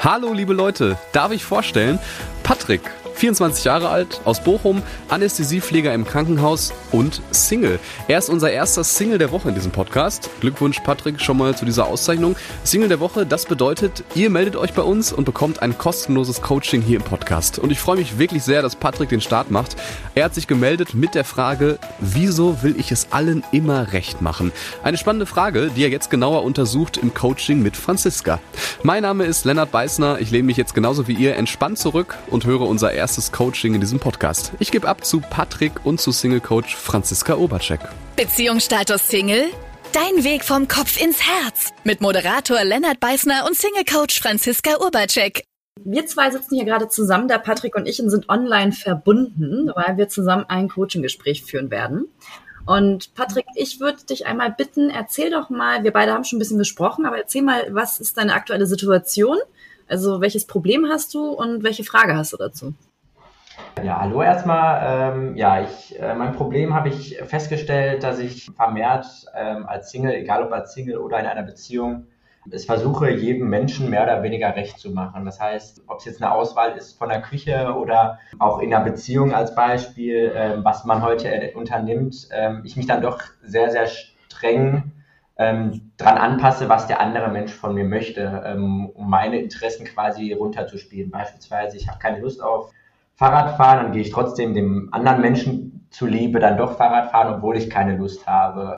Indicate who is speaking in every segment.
Speaker 1: Hallo liebe Leute, darf ich vorstellen? Patrick, 24 Jahre alt, aus Bochum, Anästhesiepfleger im Krankenhaus und Single. Er ist unser erster Single der Woche in diesem Podcast. Glückwunsch Patrick schon mal zu dieser Auszeichnung. Single der Woche, das bedeutet, ihr meldet euch bei uns und bekommt ein kostenloses Coaching hier im Podcast. Und ich freue mich wirklich sehr, dass Patrick den Start macht. Er hat sich gemeldet mit der Frage, wieso will ich es allen immer recht machen? Eine spannende Frage, die er jetzt genauer untersucht im Coaching mit Franziska. Mein Name ist Lennart Beißner. Ich lehne mich jetzt genauso wie ihr entspannt zurück und höre unser erstes erstes Coaching in diesem Podcast. Ich gebe ab zu Patrick und zu Single Coach Franziska Obercheck.
Speaker 2: Beziehungsstatus Single? Dein Weg vom Kopf ins Herz mit Moderator Lennart Beißner und Single Coach Franziska Urbacek.
Speaker 3: Wir zwei sitzen hier gerade zusammen, der Patrick und ich, und sind online verbunden, weil wir zusammen ein Coaching-Gespräch führen werden. Und Patrick, ich würde dich einmal bitten, erzähl doch mal, wir beide haben schon ein bisschen gesprochen, aber erzähl mal, was ist deine aktuelle Situation? Also welches Problem hast du und welche Frage hast du dazu?
Speaker 4: Ja, hallo erstmal. Ähm, ja, ich, äh, mein Problem habe ich festgestellt, dass ich vermehrt ähm, als Single, egal ob als Single oder in einer Beziehung, es versuche, jedem Menschen mehr oder weniger recht zu machen. Das heißt, ob es jetzt eine Auswahl ist von der Küche oder auch in einer Beziehung als Beispiel, ähm, was man heute unternimmt, ähm, ich mich dann doch sehr, sehr streng ähm, dran anpasse, was der andere Mensch von mir möchte, ähm, um meine Interessen quasi runterzuspielen. Beispielsweise, ich habe keine Lust auf Fahrrad fahren, dann gehe ich trotzdem dem anderen Menschen zuliebe dann doch Fahrrad fahren, obwohl ich keine Lust habe.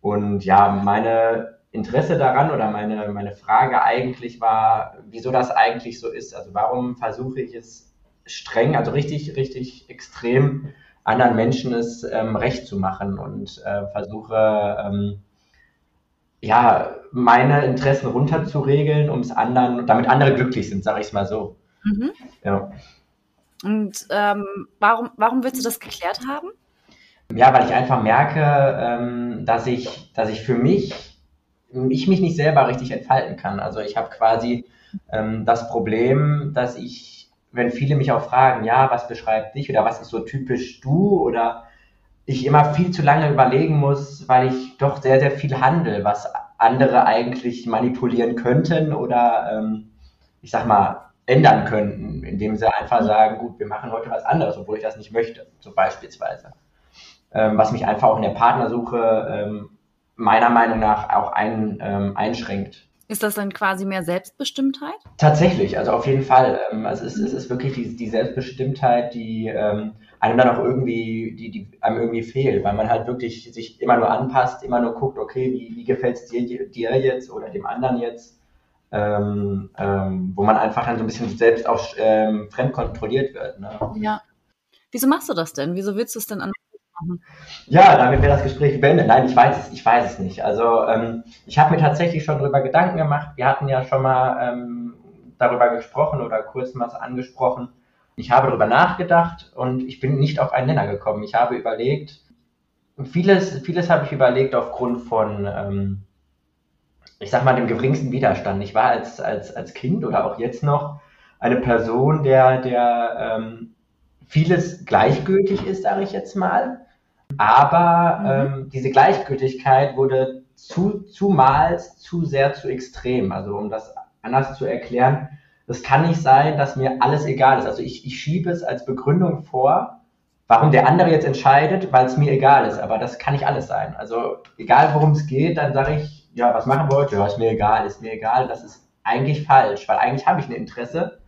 Speaker 4: Und ja, meine Interesse daran oder meine, meine Frage eigentlich war, wieso das eigentlich so ist. Also warum versuche ich es streng, also richtig, richtig extrem anderen Menschen es ähm, recht zu machen und äh, versuche, ähm, ja, meine Interessen runterzuregeln, um es anderen, damit andere glücklich sind, sage ich es mal so. Mhm.
Speaker 3: Ja. Und ähm, warum, warum willst du das geklärt haben?
Speaker 4: Ja, weil ich einfach merke, ähm, dass ich, dass ich für mich, ich mich nicht selber richtig entfalten kann. Also ich habe quasi ähm, das Problem, dass ich, wenn viele mich auch fragen, ja, was beschreibt dich oder was ist so typisch du oder ich immer viel zu lange überlegen muss, weil ich doch sehr, sehr viel handle, was andere eigentlich manipulieren könnten oder ähm, ich sag mal, ändern könnten, indem sie einfach sagen, gut, wir machen heute was anderes, obwohl ich das nicht möchte, so beispielsweise. Ähm, was mich einfach auch in der Partnersuche ähm, meiner Meinung nach auch ein, ähm, einschränkt.
Speaker 3: Ist das dann quasi mehr Selbstbestimmtheit?
Speaker 4: Tatsächlich, also auf jeden Fall. Ähm, es, ist, es ist wirklich die, die Selbstbestimmtheit, die ähm, einem dann auch irgendwie, die, die einem irgendwie fehlt, weil man halt wirklich sich immer nur anpasst, immer nur guckt, okay, wie, wie gefällt es dir, dir jetzt oder dem anderen jetzt ähm, ähm, wo man einfach dann so ein bisschen selbst auch ähm, fremd kontrolliert wird. Ne?
Speaker 3: Ja. Wieso machst du das denn? Wieso willst du es denn anders machen?
Speaker 4: Ja, damit wäre das Gespräch beendet. Nein, ich weiß es, ich weiß es nicht. Also ähm, ich habe mir tatsächlich schon darüber Gedanken gemacht. Wir hatten ja schon mal ähm, darüber gesprochen oder kurz mal angesprochen. Ich habe darüber nachgedacht und ich bin nicht auf einen Nenner gekommen. Ich habe überlegt, vieles, vieles habe ich überlegt aufgrund von ähm, ich sag mal, dem geringsten Widerstand. Ich war als, als, als Kind oder auch jetzt noch eine Person, der, der ähm, vieles gleichgültig ist, sage ich jetzt mal. Aber mhm. ähm, diese Gleichgültigkeit wurde zu, zumals zu sehr zu extrem. Also um das anders zu erklären, es kann nicht sein, dass mir alles egal ist. Also ich, ich schiebe es als Begründung vor, warum der andere jetzt entscheidet, weil es mir egal ist. Aber das kann nicht alles sein. Also egal worum es geht, dann sage ich, ja, was machen wir heute? Ja, ist mir egal, ist mir egal. Das ist eigentlich falsch, weil eigentlich habe ich ein Interesse,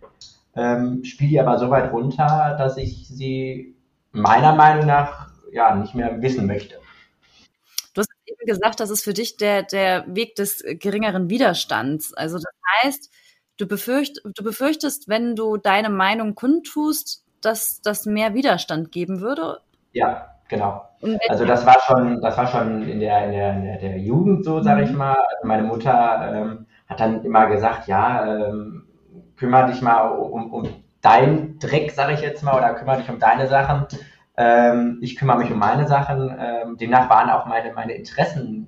Speaker 4: ähm, spiele die aber so weit runter, dass ich sie meiner Meinung nach ja nicht mehr wissen möchte.
Speaker 3: Du hast eben gesagt, das ist für dich der, der Weg des geringeren Widerstands. Also das heißt, du, befürcht, du befürchtest, wenn du deine Meinung kundtust, dass das mehr Widerstand geben würde?
Speaker 4: Ja, genau. Also das war schon, das war schon in der, in der, in der, Jugend so, sage ich mhm. mal. Also meine Mutter ähm, hat dann immer gesagt, ja, ähm, kümmere dich mal um, um deinen Dreck, sage ich jetzt mal, oder kümmere dich um deine Sachen. Ähm, ich kümmere mich um meine Sachen. Ähm, demnach waren auch meine, meine Interessen,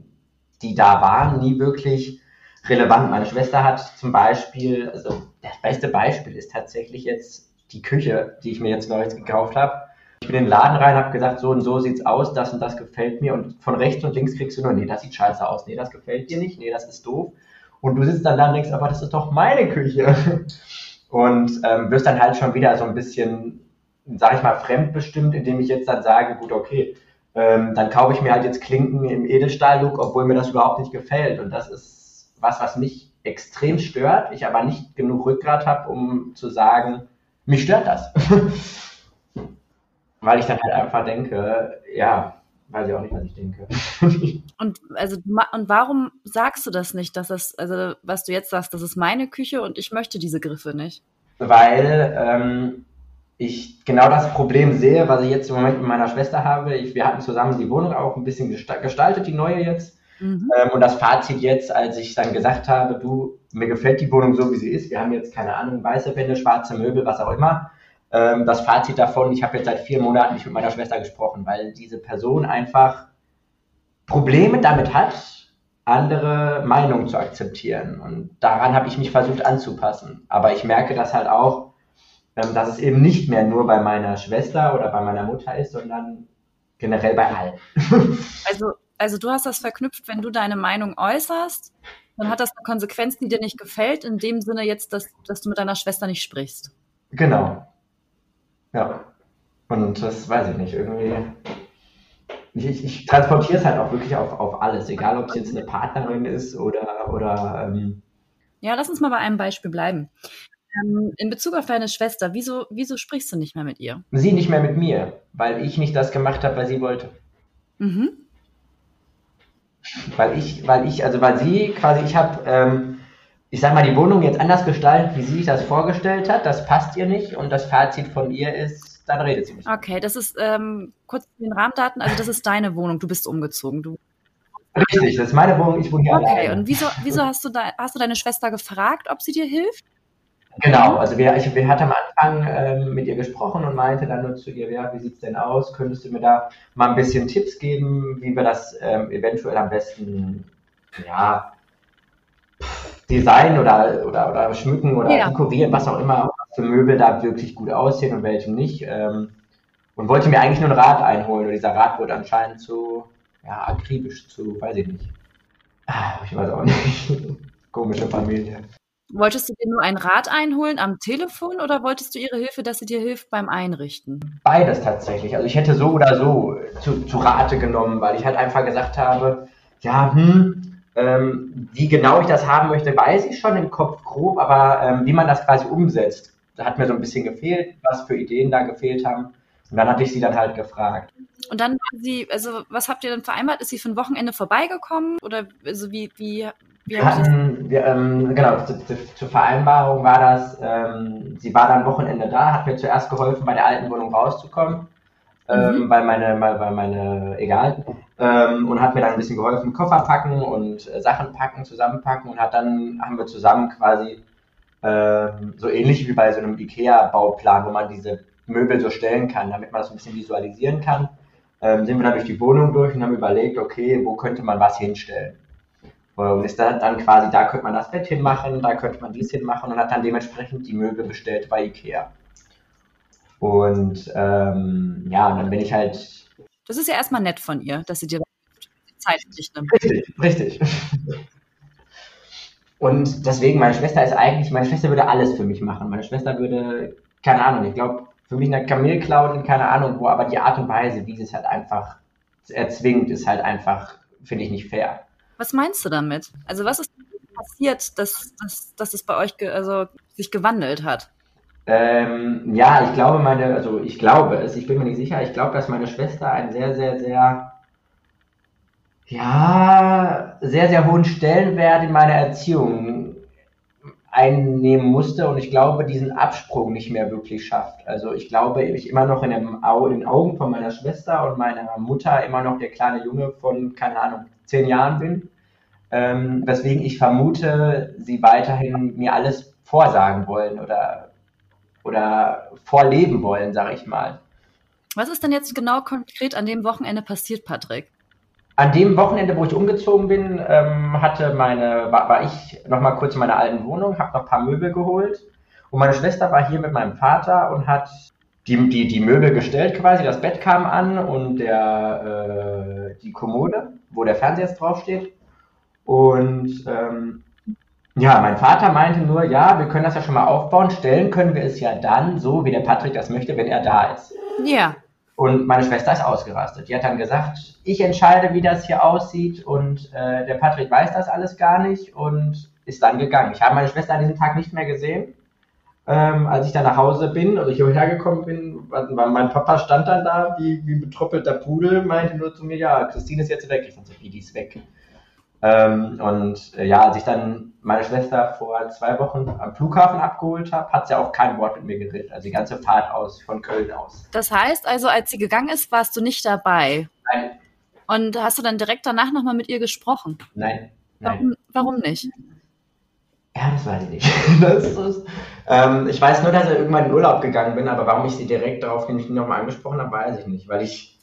Speaker 4: die da waren, nie wirklich relevant. Meine Schwester hat zum Beispiel, also das beste Beispiel ist tatsächlich jetzt die Küche, die ich mir jetzt neulich gekauft habe ich bin in den Laden rein, habe gesagt, so und so sieht's aus, das und das gefällt mir und von rechts und links kriegst du nur, nee, das sieht scheiße aus, nee, das gefällt dir nicht, nee, das ist doof. Und du sitzt dann da und denkst, aber das ist doch meine Küche. Und ähm, wirst dann halt schon wieder so ein bisschen, sag ich mal, fremdbestimmt, indem ich jetzt dann sage, gut, okay, ähm, dann kaufe ich mir halt jetzt Klinken im Edelstahl-Look, obwohl mir das überhaupt nicht gefällt. Und das ist was, was mich extrem stört, ich aber nicht genug Rückgrat habe, um zu sagen, mich stört das. Weil ich dann halt einfach denke, ja, weiß ich auch nicht, was ich denke.
Speaker 3: und also und warum sagst du das nicht, dass das, also was du jetzt sagst, das ist meine Küche und ich möchte diese Griffe nicht?
Speaker 4: Weil ähm, ich genau das Problem sehe, was ich jetzt im Moment mit meiner Schwester habe. Ich, wir hatten zusammen die Wohnung auch ein bisschen gestaltet, die neue jetzt. Mhm. Ähm, und das Fazit jetzt, als ich dann gesagt habe, du, mir gefällt die Wohnung so, wie sie ist. Wir haben jetzt keine Ahnung, weiße Wände, schwarze Möbel, was auch immer ähm, das Fazit davon, ich habe jetzt seit vier Monaten nicht mit meiner Schwester gesprochen, weil diese Person einfach Probleme damit hat, andere Meinungen zu akzeptieren. Und daran habe ich mich versucht anzupassen. Aber ich merke das halt auch, ähm, dass es eben nicht mehr nur bei meiner Schwester oder bei meiner Mutter ist, sondern generell bei allen.
Speaker 3: Also, also du hast das verknüpft, wenn du deine Meinung äußerst, dann hat das eine Konsequenz, die dir nicht gefällt, in dem Sinne jetzt, dass, dass du mit deiner Schwester nicht sprichst.
Speaker 4: Genau. Ja. Und das weiß ich nicht, irgendwie. Ich, ich transportiere es halt auch wirklich auf, auf alles, egal ob es jetzt eine Partnerin ist oder. oder ähm
Speaker 3: ja, lass uns mal bei einem Beispiel bleiben. Ähm, in Bezug auf deine Schwester, wieso, wieso sprichst du nicht mehr mit ihr?
Speaker 4: Sie nicht mehr mit mir, weil ich nicht das gemacht habe, was sie wollte. Mhm. Weil ich, weil ich, also weil sie quasi, ich habe ähm, ich sag mal, die Wohnung jetzt anders gestaltet, wie sie sich das vorgestellt hat, das passt ihr nicht und das Fazit von ihr ist, dann redet sie nicht.
Speaker 3: Okay, das ist ähm, kurz den Rahmendaten, also das ist deine Wohnung, du bist umgezogen. Du
Speaker 4: Richtig, das ist meine Wohnung, ich wohne hier
Speaker 3: okay, alleine. Okay, und wieso, wieso hast, du da, hast du deine Schwester gefragt, ob sie dir hilft?
Speaker 4: Genau, also wir, ich, wir hatten am Anfang ähm, mit ihr gesprochen und meinte dann nur zu ihr, ja, wie sieht's denn aus? Könntest du mir da mal ein bisschen Tipps geben, wie wir das ähm, eventuell am besten, ja, Design oder, oder, oder schmücken oder ja. dekorieren, was auch immer, für Möbel da wirklich gut aussehen und welche nicht. Ähm, und wollte mir eigentlich nur ein Rad einholen und dieser Rad wurde anscheinend zu, ja, akribisch zu, weiß ich nicht. Ah, ich weiß auch nicht. Komische Familie.
Speaker 3: Wolltest du dir nur ein Rad einholen am Telefon oder wolltest du ihre Hilfe, dass sie dir hilft beim Einrichten?
Speaker 4: Beides tatsächlich. Also ich hätte so oder so zu, zu Rate genommen, weil ich halt einfach gesagt habe, ja, hm, ähm, wie genau ich das haben möchte, weiß ich schon im Kopf grob, aber ähm, wie man das quasi umsetzt, da hat mir so ein bisschen gefehlt, was für Ideen da gefehlt haben. Und dann hatte ich sie dann halt gefragt.
Speaker 3: Und dann war sie, also was habt ihr denn vereinbart? Ist sie für ein Wochenende vorbeigekommen? Oder also wie, wie,
Speaker 4: wie wir hatten, wir, ähm, genau, zu, zu, zur Vereinbarung war das, ähm, sie war dann Wochenende da, hat mir zuerst geholfen, bei der alten Wohnung rauszukommen ähm, mhm. weil meine, weil, weil meine, egal, ähm, und hat mir dann ein bisschen geholfen, Koffer packen und äh, Sachen packen, zusammenpacken und hat dann, haben wir zusammen quasi ähm, so ähnlich wie bei so einem IKEA-Bauplan, wo man diese Möbel so stellen kann, damit man das ein bisschen visualisieren kann, ähm, sind wir dann durch die Wohnung durch und haben überlegt, okay, wo könnte man was hinstellen. Und ist dann, dann quasi, da könnte man das Bett hinmachen, da könnte man dies hinmachen und hat dann dementsprechend die Möbel bestellt bei IKEA. Und ähm, ja, und dann bin ich halt.
Speaker 3: Das ist ja erstmal nett von ihr, dass sie dir Zeit für dich nimmt.
Speaker 4: Richtig, richtig. Und deswegen, meine Schwester ist eigentlich, meine Schwester würde alles für mich machen. Meine Schwester würde, keine Ahnung, ich glaube, für mich eine Kamel klauen, keine Ahnung wo, aber die Art und Weise, wie sie es halt einfach erzwingt, ist halt einfach, finde ich, nicht fair.
Speaker 3: Was meinst du damit? Also was ist passiert, dass, dass, dass es bei euch ge also, sich gewandelt hat?
Speaker 4: Ähm, ja, ich glaube, meine, also ich glaube es, ich bin mir nicht sicher, ich glaube, dass meine Schwester einen sehr, sehr, sehr, ja, sehr, sehr hohen Stellenwert in meiner Erziehung einnehmen musste und ich glaube, diesen Absprung nicht mehr wirklich schafft. Also ich glaube, ich immer noch in, dem in den Augen von meiner Schwester und meiner Mutter immer noch der kleine Junge von, keine Ahnung, zehn Jahren bin. Ähm, weswegen ich vermute, sie weiterhin mir alles vorsagen wollen oder oder vorleben wollen, sage ich mal.
Speaker 3: Was ist denn jetzt genau konkret an dem Wochenende passiert, Patrick?
Speaker 4: An dem Wochenende, wo ich umgezogen bin, ähm, hatte meine, war, war ich noch mal kurz in meiner alten Wohnung, habe noch ein paar Möbel geholt und meine Schwester war hier mit meinem Vater und hat die, die, die Möbel gestellt quasi. Das Bett kam an und der, äh, die Kommode, wo der Fernseher jetzt draufsteht. Und ähm, Ja, mein Vater meinte nur, ja, wir können das ja schon mal aufbauen. Stellen können wir es ja dann so, wie der Patrick das möchte, wenn er da ist.
Speaker 3: Ja.
Speaker 4: Und meine Schwester ist ausgerastet. Die hat dann gesagt, ich entscheide, wie das hier aussieht und äh, der Patrick weiß das alles gar nicht und ist dann gegangen. Ich habe meine Schwester an diesem Tag nicht mehr gesehen. Ähm, als ich dann nach Hause bin oder ich hierher gekommen bin, war mein Papa stand dann da wie, wie betroppelter Pudel, meinte nur zu mir, ja, Christine ist jetzt weg. Ich dachte, wie, die ist weg. Ähm, und äh, ja, als ich dann meine Schwester vor zwei Wochen am Flughafen abgeholt habe, hat sie auch kein Wort mit mir geredet. Also die ganze Fahrt aus, von Köln aus.
Speaker 3: Das heißt also, als sie gegangen ist, warst du nicht dabei?
Speaker 4: Nein.
Speaker 3: Und hast du dann direkt danach nochmal mit ihr gesprochen?
Speaker 4: Nein.
Speaker 3: Nein. Warum, warum nicht?
Speaker 4: Ja, das weiß ich nicht. Ist, ähm, ich weiß nur, dass ich irgendwann in Urlaub gegangen bin, aber warum ich sie direkt darauf nicht nochmal angesprochen habe, weiß ich nicht. Weil ich,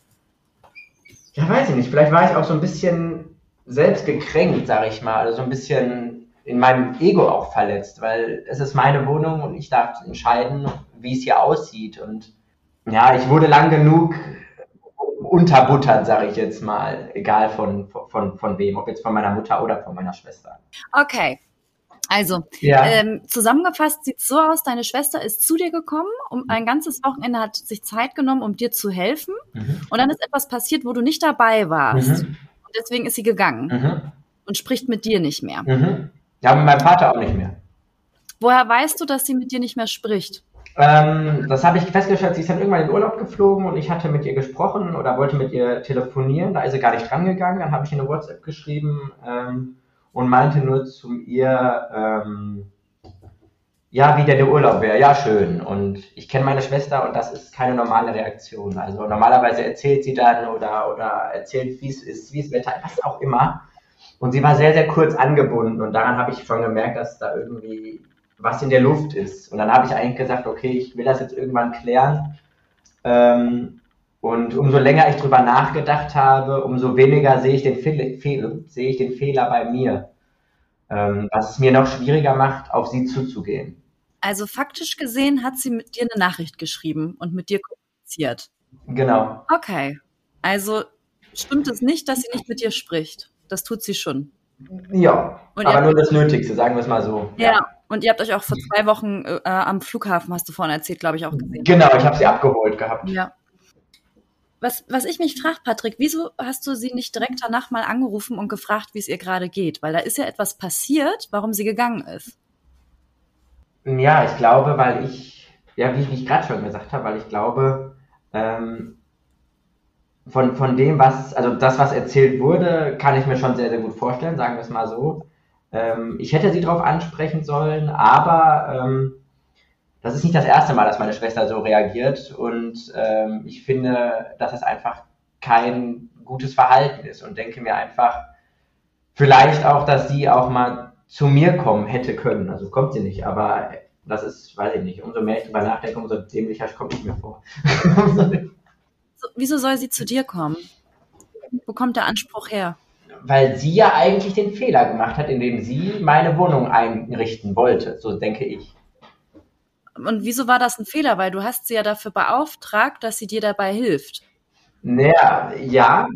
Speaker 4: ja, weiß ich nicht. Vielleicht war ich auch so ein bisschen selbst gekränkt, sage ich mal, also so ein bisschen in meinem Ego auch verletzt, weil es ist meine Wohnung und ich darf entscheiden, wie es hier aussieht. Und ja, ich wurde lang genug unterbuttert, sage ich jetzt mal, egal von, von, von wem, ob jetzt von meiner Mutter oder von meiner Schwester.
Speaker 3: Okay. Also, ja. ähm, zusammengefasst sieht es so aus, deine Schwester ist zu dir gekommen, um ein ganzes Wochenende hat sich Zeit genommen, um dir zu helfen. Mhm. Und dann ist etwas passiert, wo du nicht dabei warst. Mhm deswegen ist sie gegangen mhm. und spricht mit dir nicht mehr.
Speaker 4: Mhm. Ja, mit meinem Vater auch nicht mehr.
Speaker 3: Woher weißt du, dass sie mit dir nicht mehr spricht?
Speaker 4: Ähm, das habe ich festgestellt, sie ist dann irgendwann in den Urlaub geflogen und ich hatte mit ihr gesprochen oder wollte mit ihr telefonieren. Da ist sie gar nicht drangegangen. Dann habe ich ihr eine WhatsApp geschrieben ähm, und meinte nur zu ihr, ähm, ja, wie denn der Urlaub wäre, ja, schön. Und ich kenne meine Schwester und das ist keine normale Reaktion. Also normalerweise erzählt sie dann oder, oder erzählt, wie es ist, wie es Wetter, was auch immer. Und sie war sehr, sehr kurz angebunden und daran habe ich schon gemerkt, dass da irgendwie was in der Luft ist. Und dann habe ich eigentlich gesagt, okay, ich will das jetzt irgendwann klären. Ähm, und umso länger ich drüber nachgedacht habe, umso weniger sehe ich den, Fe Fe sehe ich den Fehler bei mir. Ähm, was es mir noch schwieriger macht, auf sie zuzugehen.
Speaker 3: Also faktisch gesehen hat sie mit dir eine Nachricht geschrieben und mit dir kommuniziert.
Speaker 4: Genau.
Speaker 3: Okay. Also stimmt es nicht, dass sie nicht mit dir spricht. Das tut sie schon.
Speaker 4: Ja, und aber nur das Nötigste, sagen wir es mal so.
Speaker 3: Ja, ja. und ihr habt euch auch vor zwei Wochen äh, am Flughafen, hast du vorhin erzählt, glaube ich, auch gesehen.
Speaker 4: Genau, ich habe sie abgeholt gehabt.
Speaker 3: Ja. Was, was ich mich frage, Patrick, wieso hast du sie nicht direkt danach mal angerufen und gefragt, wie es ihr gerade geht? Weil da ist ja etwas passiert, warum sie gegangen ist.
Speaker 4: Ja, ich glaube, weil ich, ja, wie, wie ich gerade schon gesagt habe, weil ich glaube, ähm, von, von dem, was, also das, was erzählt wurde, kann ich mir schon sehr, sehr gut vorstellen, sagen wir es mal so. Ähm, ich hätte sie darauf ansprechen sollen, aber ähm, das ist nicht das erste Mal, dass meine Schwester so reagiert und ähm, ich finde, dass es einfach kein gutes Verhalten ist und denke mir einfach, vielleicht auch, dass sie auch mal zu mir kommen hätte können. Also kommt sie nicht, aber das ist, weiß ich nicht, umso mehr ich drüber nachdenke, umso dämlicher komme ich mir vor.
Speaker 3: so, wieso soll sie zu dir kommen? Wo kommt der Anspruch her?
Speaker 4: Weil sie ja eigentlich den Fehler gemacht hat, indem sie meine Wohnung einrichten wollte, so denke ich.
Speaker 3: Und wieso war das ein Fehler? Weil du hast sie ja dafür beauftragt, dass sie dir dabei hilft.
Speaker 4: Naja, ja,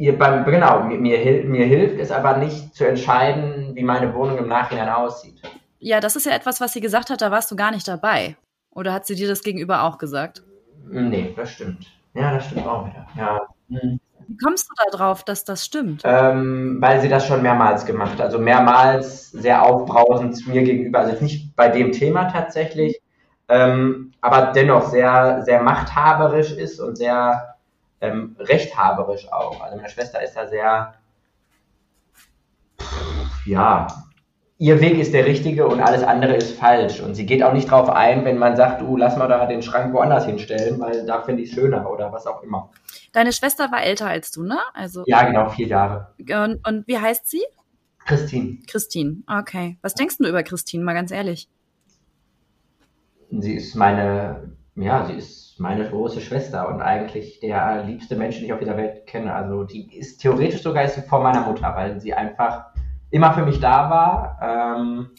Speaker 4: ihr beim, genau, mir, mir, mir hilft es aber nicht zu entscheiden, wie meine Wohnung im Nachhinein aussieht.
Speaker 3: Ja, das ist ja etwas, was sie gesagt hat, da warst du gar nicht dabei. Oder hat sie dir das gegenüber auch gesagt?
Speaker 4: Nee, das stimmt. Ja, das stimmt auch wieder. Ja.
Speaker 3: Hm. Wie kommst du da drauf, dass das stimmt?
Speaker 4: Ähm, weil sie das schon mehrmals gemacht hat. Also mehrmals sehr aufbrausend mir gegenüber. Also jetzt nicht bei dem Thema tatsächlich, ähm, aber dennoch sehr, sehr machthaberisch ist und sehr ähm, rechthaberisch auch. Also meine Schwester ist da sehr, ja, ihr Weg ist der richtige und alles andere ist falsch. Und sie geht auch nicht drauf ein, wenn man sagt, du, lass mal da den Schrank woanders hinstellen, weil da finde ich es schöner oder was auch immer.
Speaker 3: Deine Schwester war älter als du, ne?
Speaker 4: Also, ja, genau, vier Jahre.
Speaker 3: Und, und wie heißt sie?
Speaker 4: Christine.
Speaker 3: Christine, okay. Was denkst du über Christine, mal ganz ehrlich?
Speaker 4: Sie ist meine, ja, sie ist meine große Schwester und eigentlich der liebste Mensch, den ich auf dieser Welt kenne. Also die ist theoretisch sogar ist sie vor meiner Mutter, weil sie einfach immer für mich da war. Ähm,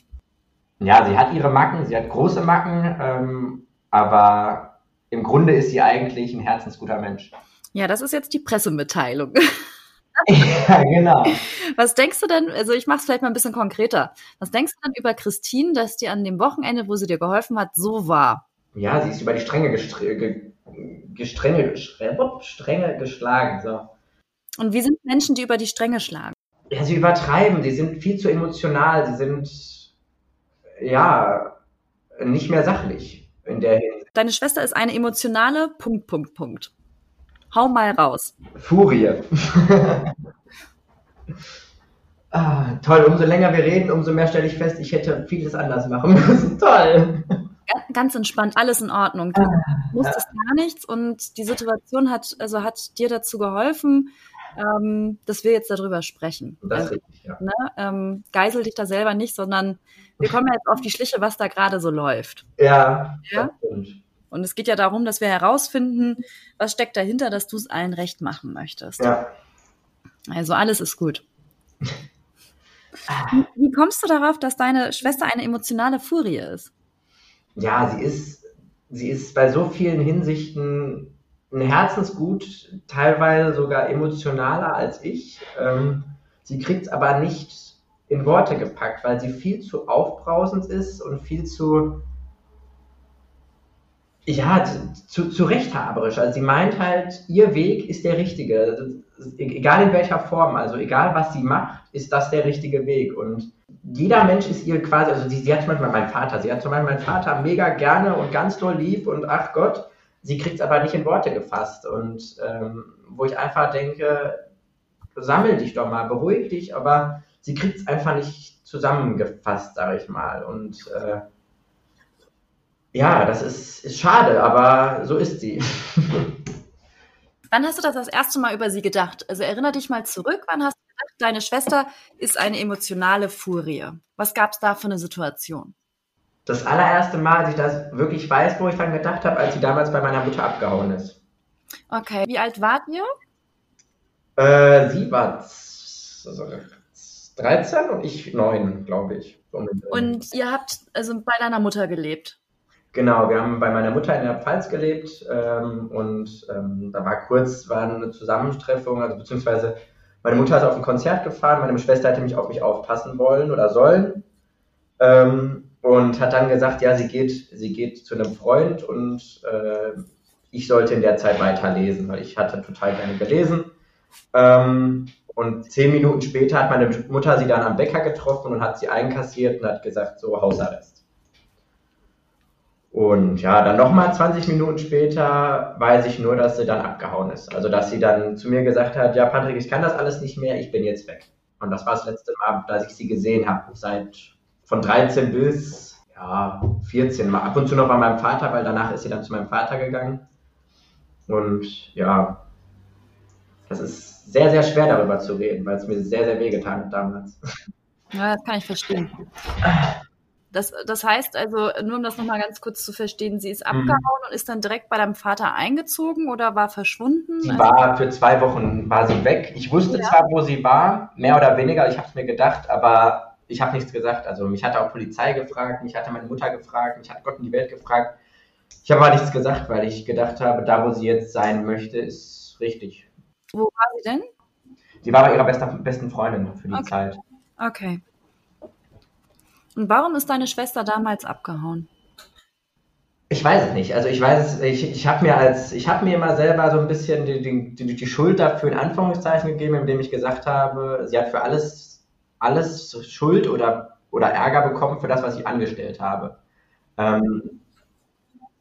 Speaker 4: ja, sie hat ihre Macken, sie hat große Macken, ähm, aber im Grunde ist sie eigentlich ein herzensguter Mensch.
Speaker 3: Ja, das ist jetzt die Pressemitteilung.
Speaker 4: ja, genau.
Speaker 3: Was denkst du denn, also ich mache es vielleicht mal ein bisschen konkreter. Was denkst du denn über Christine, dass die an dem Wochenende, wo sie dir geholfen hat, so war?
Speaker 4: Ja, sie ist über die Stränge, gestre ge gestrenge, Stränge geschlagen. So.
Speaker 3: Und wie sind Menschen, die über die Stränge schlagen?
Speaker 4: Ja, sie übertreiben, sie sind viel zu emotional, sie sind ja nicht mehr sachlich in der Hinsicht.
Speaker 3: Deine Schwester ist eine emotionale Punkt, Punkt, Punkt. Hau mal raus.
Speaker 4: Furie. ah, toll, umso länger wir reden, umso mehr stelle ich fest, ich hätte vieles anders machen müssen. toll.
Speaker 3: Ganz entspannt, alles in Ordnung. Du musstest ja. gar nichts und die Situation hat, also hat dir dazu geholfen, ähm, dass wir jetzt darüber sprechen.
Speaker 4: Das
Speaker 3: also,
Speaker 4: richtig, ja.
Speaker 3: ne, ähm, geisel dich da selber nicht, sondern wir kommen jetzt auf die Schliche, was da gerade so läuft.
Speaker 4: Ja,
Speaker 3: ja? Und es geht ja darum, dass wir herausfinden, was steckt dahinter, dass du es allen recht machen möchtest.
Speaker 4: Ja.
Speaker 3: Also alles ist gut. Wie, wie kommst du darauf, dass deine Schwester eine emotionale Furie ist?
Speaker 4: Ja, sie ist, sie ist bei so vielen Hinsichten ein Herzensgut, teilweise sogar emotionaler als ich. Ähm, sie kriegt es aber nicht in Worte gepackt, weil sie viel zu aufbrausend ist und viel zu, ja, zu, zu rechthaberisch. Also sie meint halt, ihr Weg ist der richtige. Egal in welcher Form, also egal was sie macht, ist das der richtige Weg. Und jeder Mensch ist ihr quasi, also sie, sie hat zum Beispiel meinen Vater, sie hat zum Beispiel meinen Vater mega gerne und ganz doll lieb und ach Gott, sie kriegt es aber nicht in Worte gefasst. Und ähm, wo ich einfach denke, sammel dich doch mal, beruhig dich, aber sie kriegt es einfach nicht zusammengefasst, sage ich mal. Und äh, ja, das ist, ist schade, aber so ist sie.
Speaker 3: Wann hast du das das erste Mal über sie gedacht? Also erinnere dich mal zurück, wann hast du gedacht, deine Schwester ist eine emotionale Furie? Was gab es da für eine Situation?
Speaker 4: Das allererste Mal, als ich das wirklich weiß, wo ich dann gedacht habe, als sie damals bei meiner Mutter abgehauen ist.
Speaker 3: Okay, wie alt wart ihr?
Speaker 4: Äh, sie war 13 und ich 9, glaube ich.
Speaker 3: Und ihr habt also bei deiner Mutter gelebt?
Speaker 4: Genau, wir haben bei meiner Mutter in der Pfalz gelebt ähm, und ähm, da war kurz war eine Zusammentreffung, also beziehungsweise meine Mutter ist auf ein Konzert gefahren, meine Schwester hätte mich auf mich aufpassen wollen oder sollen ähm, und hat dann gesagt, ja, sie geht, sie geht zu einem Freund und äh, ich sollte in der Zeit weiterlesen, weil ich hatte total gerne gelesen. Ähm, und zehn Minuten später hat meine Mutter sie dann am Bäcker getroffen und hat sie einkassiert und hat gesagt, so Hausarrest. Und ja, dann nochmal 20 Minuten später weiß ich nur, dass sie dann abgehauen ist. Also, dass sie dann zu mir gesagt hat, ja, Patrick, ich kann das alles nicht mehr, ich bin jetzt weg. Und das war das letzte Mal, dass ich sie gesehen habe. Seit von 13 bis ja, 14 Mal. Ab und zu noch bei meinem Vater, weil danach ist sie dann zu meinem Vater gegangen. Und ja, das ist sehr, sehr schwer darüber zu reden, weil es mir sehr, sehr wehgetan hat damals.
Speaker 3: Ja, das kann ich verstehen. Das, das heißt also, nur um das nochmal ganz kurz zu verstehen, sie ist mhm. abgehauen mhm. und ist dann direkt bei deinem Vater eingezogen oder war verschwunden?
Speaker 4: Sie also, war für zwei Wochen war sie weg. Ich wusste ja. zwar, wo sie war, mehr oder weniger, ich habe es mir gedacht, aber ich habe nichts gesagt. Also mich hatte auch Polizei gefragt, mich hatte meine Mutter gefragt, mich hat Gott in die Welt gefragt. Ich habe aber nichts gesagt, weil ich gedacht habe, da wo sie jetzt sein möchte, ist richtig.
Speaker 3: Wo war sie denn?
Speaker 4: Sie war bei ihrer bester, besten Freundin für die
Speaker 3: okay.
Speaker 4: Zeit.
Speaker 3: Okay. Und warum ist deine Schwester damals abgehauen?
Speaker 4: Ich weiß es nicht. Also ich weiß es, ich, ich habe mir als, ich habe mir immer selber so ein bisschen die, die, die, die Schuld dafür in Anführungszeichen gegeben, indem ich gesagt habe, sie hat für alles, alles Schuld oder, oder Ärger bekommen für das, was ich angestellt habe. Ähm,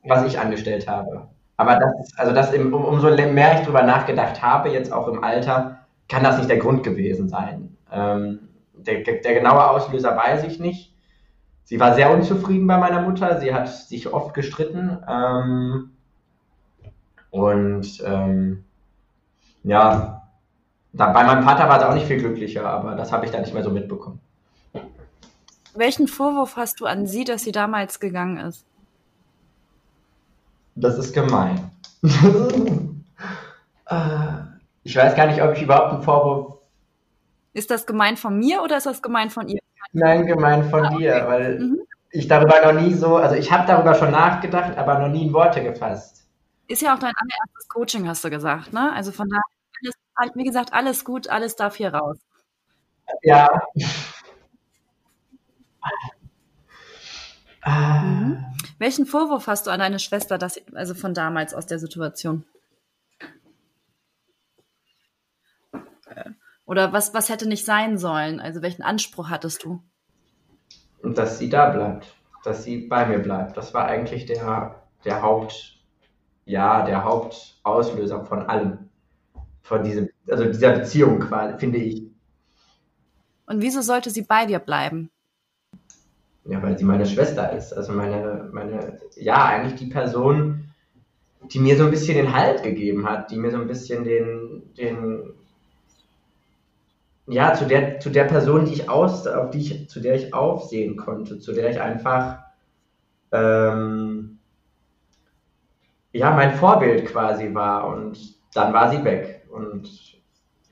Speaker 4: was ich angestellt habe. Aber das, also das im, um, umso mehr ich darüber nachgedacht habe, jetzt auch im Alter, kann das nicht der Grund gewesen sein. Ähm, der, der genaue Auslöser weiß ich nicht. Sie war sehr unzufrieden bei meiner Mutter. Sie hat sich oft gestritten. Ähm, und ähm, ja, da, bei meinem Vater war es auch nicht viel glücklicher, aber das habe ich dann nicht mehr so mitbekommen.
Speaker 3: Welchen Vorwurf hast du an sie, dass sie damals gegangen ist?
Speaker 4: Das ist gemein. Äh, ich weiß gar nicht, ob ich überhaupt einen Vorwurf.
Speaker 3: Ist das gemein von mir oder ist das gemein von ihr?
Speaker 4: Nein, gemein von ah, okay. dir, weil mhm. ich darüber noch nie so, also ich habe darüber schon nachgedacht, aber noch nie in Worte gefasst.
Speaker 3: Ist ja auch dein allererstes Coaching, hast du gesagt, ne? Also von daher alles, wie gesagt, alles gut, alles darf hier raus.
Speaker 4: Ja.
Speaker 3: Mhm. Welchen Vorwurf hast du an deine Schwester, dass, also von damals aus der Situation? Oder was, was hätte nicht sein sollen? Also welchen Anspruch hattest du?
Speaker 4: Dass sie da bleibt, dass sie bei mir bleibt. Das war eigentlich der, der Haupt, ja, der Hauptauslöser von allem. Von diesem, also dieser Beziehung quasi, finde ich.
Speaker 3: Und wieso sollte sie bei dir bleiben?
Speaker 4: Ja, weil sie meine Schwester ist. Also meine, meine, ja, eigentlich die Person, die mir so ein bisschen den Halt gegeben hat, die mir so ein bisschen den, den, ja, zu der, zu der Person, die ich aus, auf die ich, zu der ich aufsehen konnte, zu der ich einfach, ähm, ja, mein Vorbild quasi war und dann war sie weg und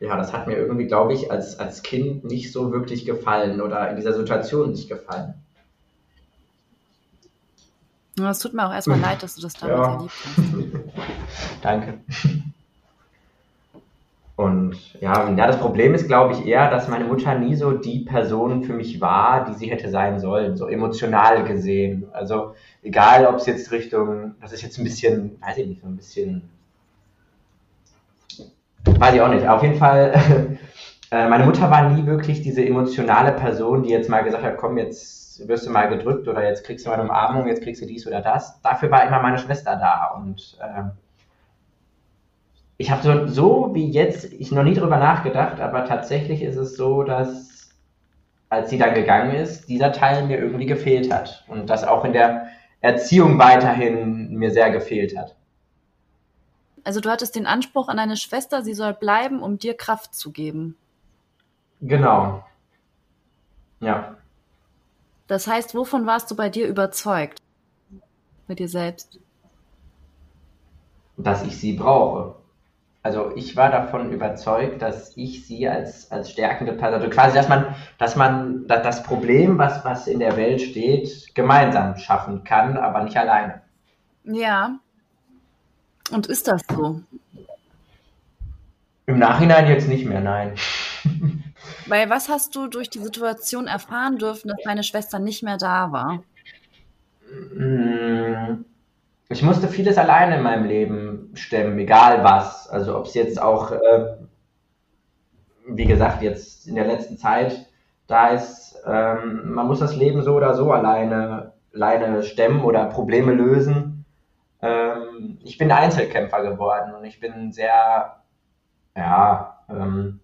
Speaker 4: ja, das hat mir irgendwie, glaube ich, als, als Kind nicht so wirklich gefallen oder in dieser Situation nicht gefallen.
Speaker 3: Es tut mir auch erstmal leid, dass du das damals ja. erlebt
Speaker 4: hast. Danke. Und ja, ja, das Problem ist, glaube ich, eher, dass meine Mutter nie so die Person für mich war, die sie hätte sein sollen, so emotional gesehen. Also egal, ob es jetzt Richtung, das ist jetzt ein bisschen, weiß ich nicht, so ein bisschen, weiß ich auch nicht. Auf jeden Fall, äh, meine Mutter war nie wirklich diese emotionale Person, die jetzt mal gesagt hat, komm, jetzt wirst du mal gedrückt oder jetzt kriegst du mal eine Umarmung, jetzt kriegst du dies oder das. Dafür war immer meine Schwester da und äh, ich habe so, so wie jetzt, ich noch nie drüber nachgedacht, aber tatsächlich ist es so, dass als sie dann gegangen ist, dieser Teil mir irgendwie gefehlt hat und das auch in der Erziehung weiterhin mir sehr gefehlt hat.
Speaker 3: Also du hattest den Anspruch an deine Schwester, sie soll bleiben, um dir Kraft zu geben.
Speaker 4: Genau. Ja.
Speaker 3: Das heißt, wovon warst du bei dir überzeugt? Mit dir selbst?
Speaker 4: Dass ich sie brauche also ich war davon überzeugt, dass ich sie als, als stärkende Person, also quasi, dass man, dass man das Problem, was, was in der Welt steht, gemeinsam schaffen kann, aber nicht alleine.
Speaker 3: Ja. Und ist das so?
Speaker 4: Im Nachhinein jetzt nicht mehr, nein.
Speaker 3: Weil was hast du durch die Situation erfahren dürfen, dass deine Schwester nicht mehr da war?
Speaker 4: Mmh ich musste vieles alleine in meinem Leben stemmen, egal was. Also ob es jetzt auch, äh, wie gesagt, jetzt in der letzten Zeit da ist, ähm, man muss das Leben so oder so alleine, alleine stemmen oder Probleme lösen. Ähm, ich bin Einzelkämpfer geworden und ich bin sehr, ja, ähm,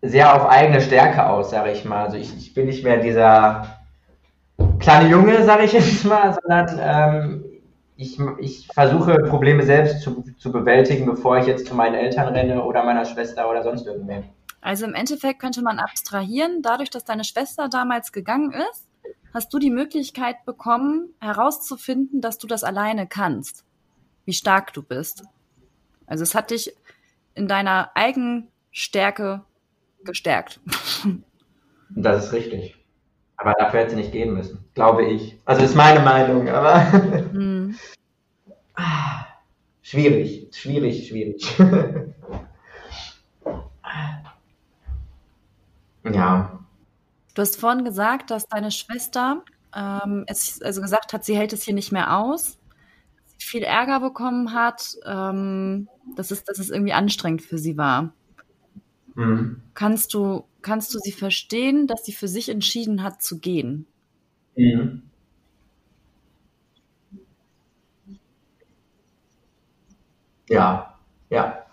Speaker 4: sehr auf eigene Stärke aus, sage ich mal. Also ich, ich bin nicht mehr dieser kleine Junge, sage ich jetzt mal, sondern ähm, ich, ich versuche Probleme selbst zu, zu bewältigen, bevor ich jetzt zu meinen Eltern renne oder meiner Schwester oder sonst irgendwem.
Speaker 3: Also im Endeffekt könnte man abstrahieren, dadurch, dass deine Schwester damals gegangen ist, hast du die Möglichkeit bekommen, herauszufinden, dass du das alleine kannst, wie stark du bist. Also es hat dich in deiner Eigenstärke gestärkt.
Speaker 4: Das ist richtig. Aber dafür hätte sie nicht gehen müssen, glaube ich. Also ist meine Meinung, aber mhm. schwierig, schwierig, schwierig. ja.
Speaker 3: Du hast vorhin gesagt, dass deine Schwester ähm, es also gesagt hat, sie hält es hier nicht mehr aus, viel Ärger bekommen hat, ähm, dass, es, dass es irgendwie anstrengend für sie war. Mhm. Kannst du kannst du sie verstehen, dass sie für sich entschieden hat zu gehen? Mhm.
Speaker 4: Ja, ja.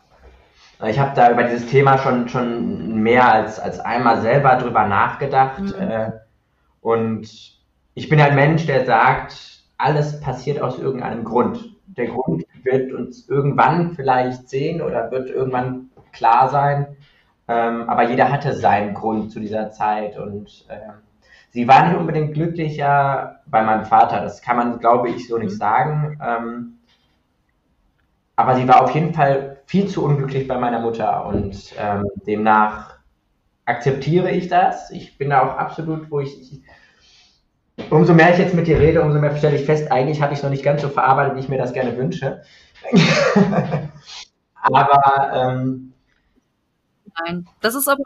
Speaker 4: Ich habe da über dieses Thema schon, schon mehr als, als einmal selber drüber nachgedacht. Mhm. Äh, und ich bin ein Mensch, der sagt, alles passiert aus irgendeinem Grund. Der Grund wird uns irgendwann vielleicht sehen oder wird irgendwann klar sein. Ähm, aber jeder hatte seinen Grund zu dieser Zeit und ähm, sie war nicht unbedingt glücklicher bei meinem Vater. Das kann man, glaube ich, so nicht mhm. sagen. Ähm, aber sie war auf jeden Fall viel zu unglücklich bei meiner Mutter und ähm, demnach akzeptiere ich das. Ich bin da auch absolut, wo ich, ich umso mehr ich jetzt mit dir rede, umso mehr stelle ich fest, eigentlich habe ich es noch nicht ganz so verarbeitet, wie ich mir das gerne wünsche. Aber ähm,
Speaker 3: nein, das ist aber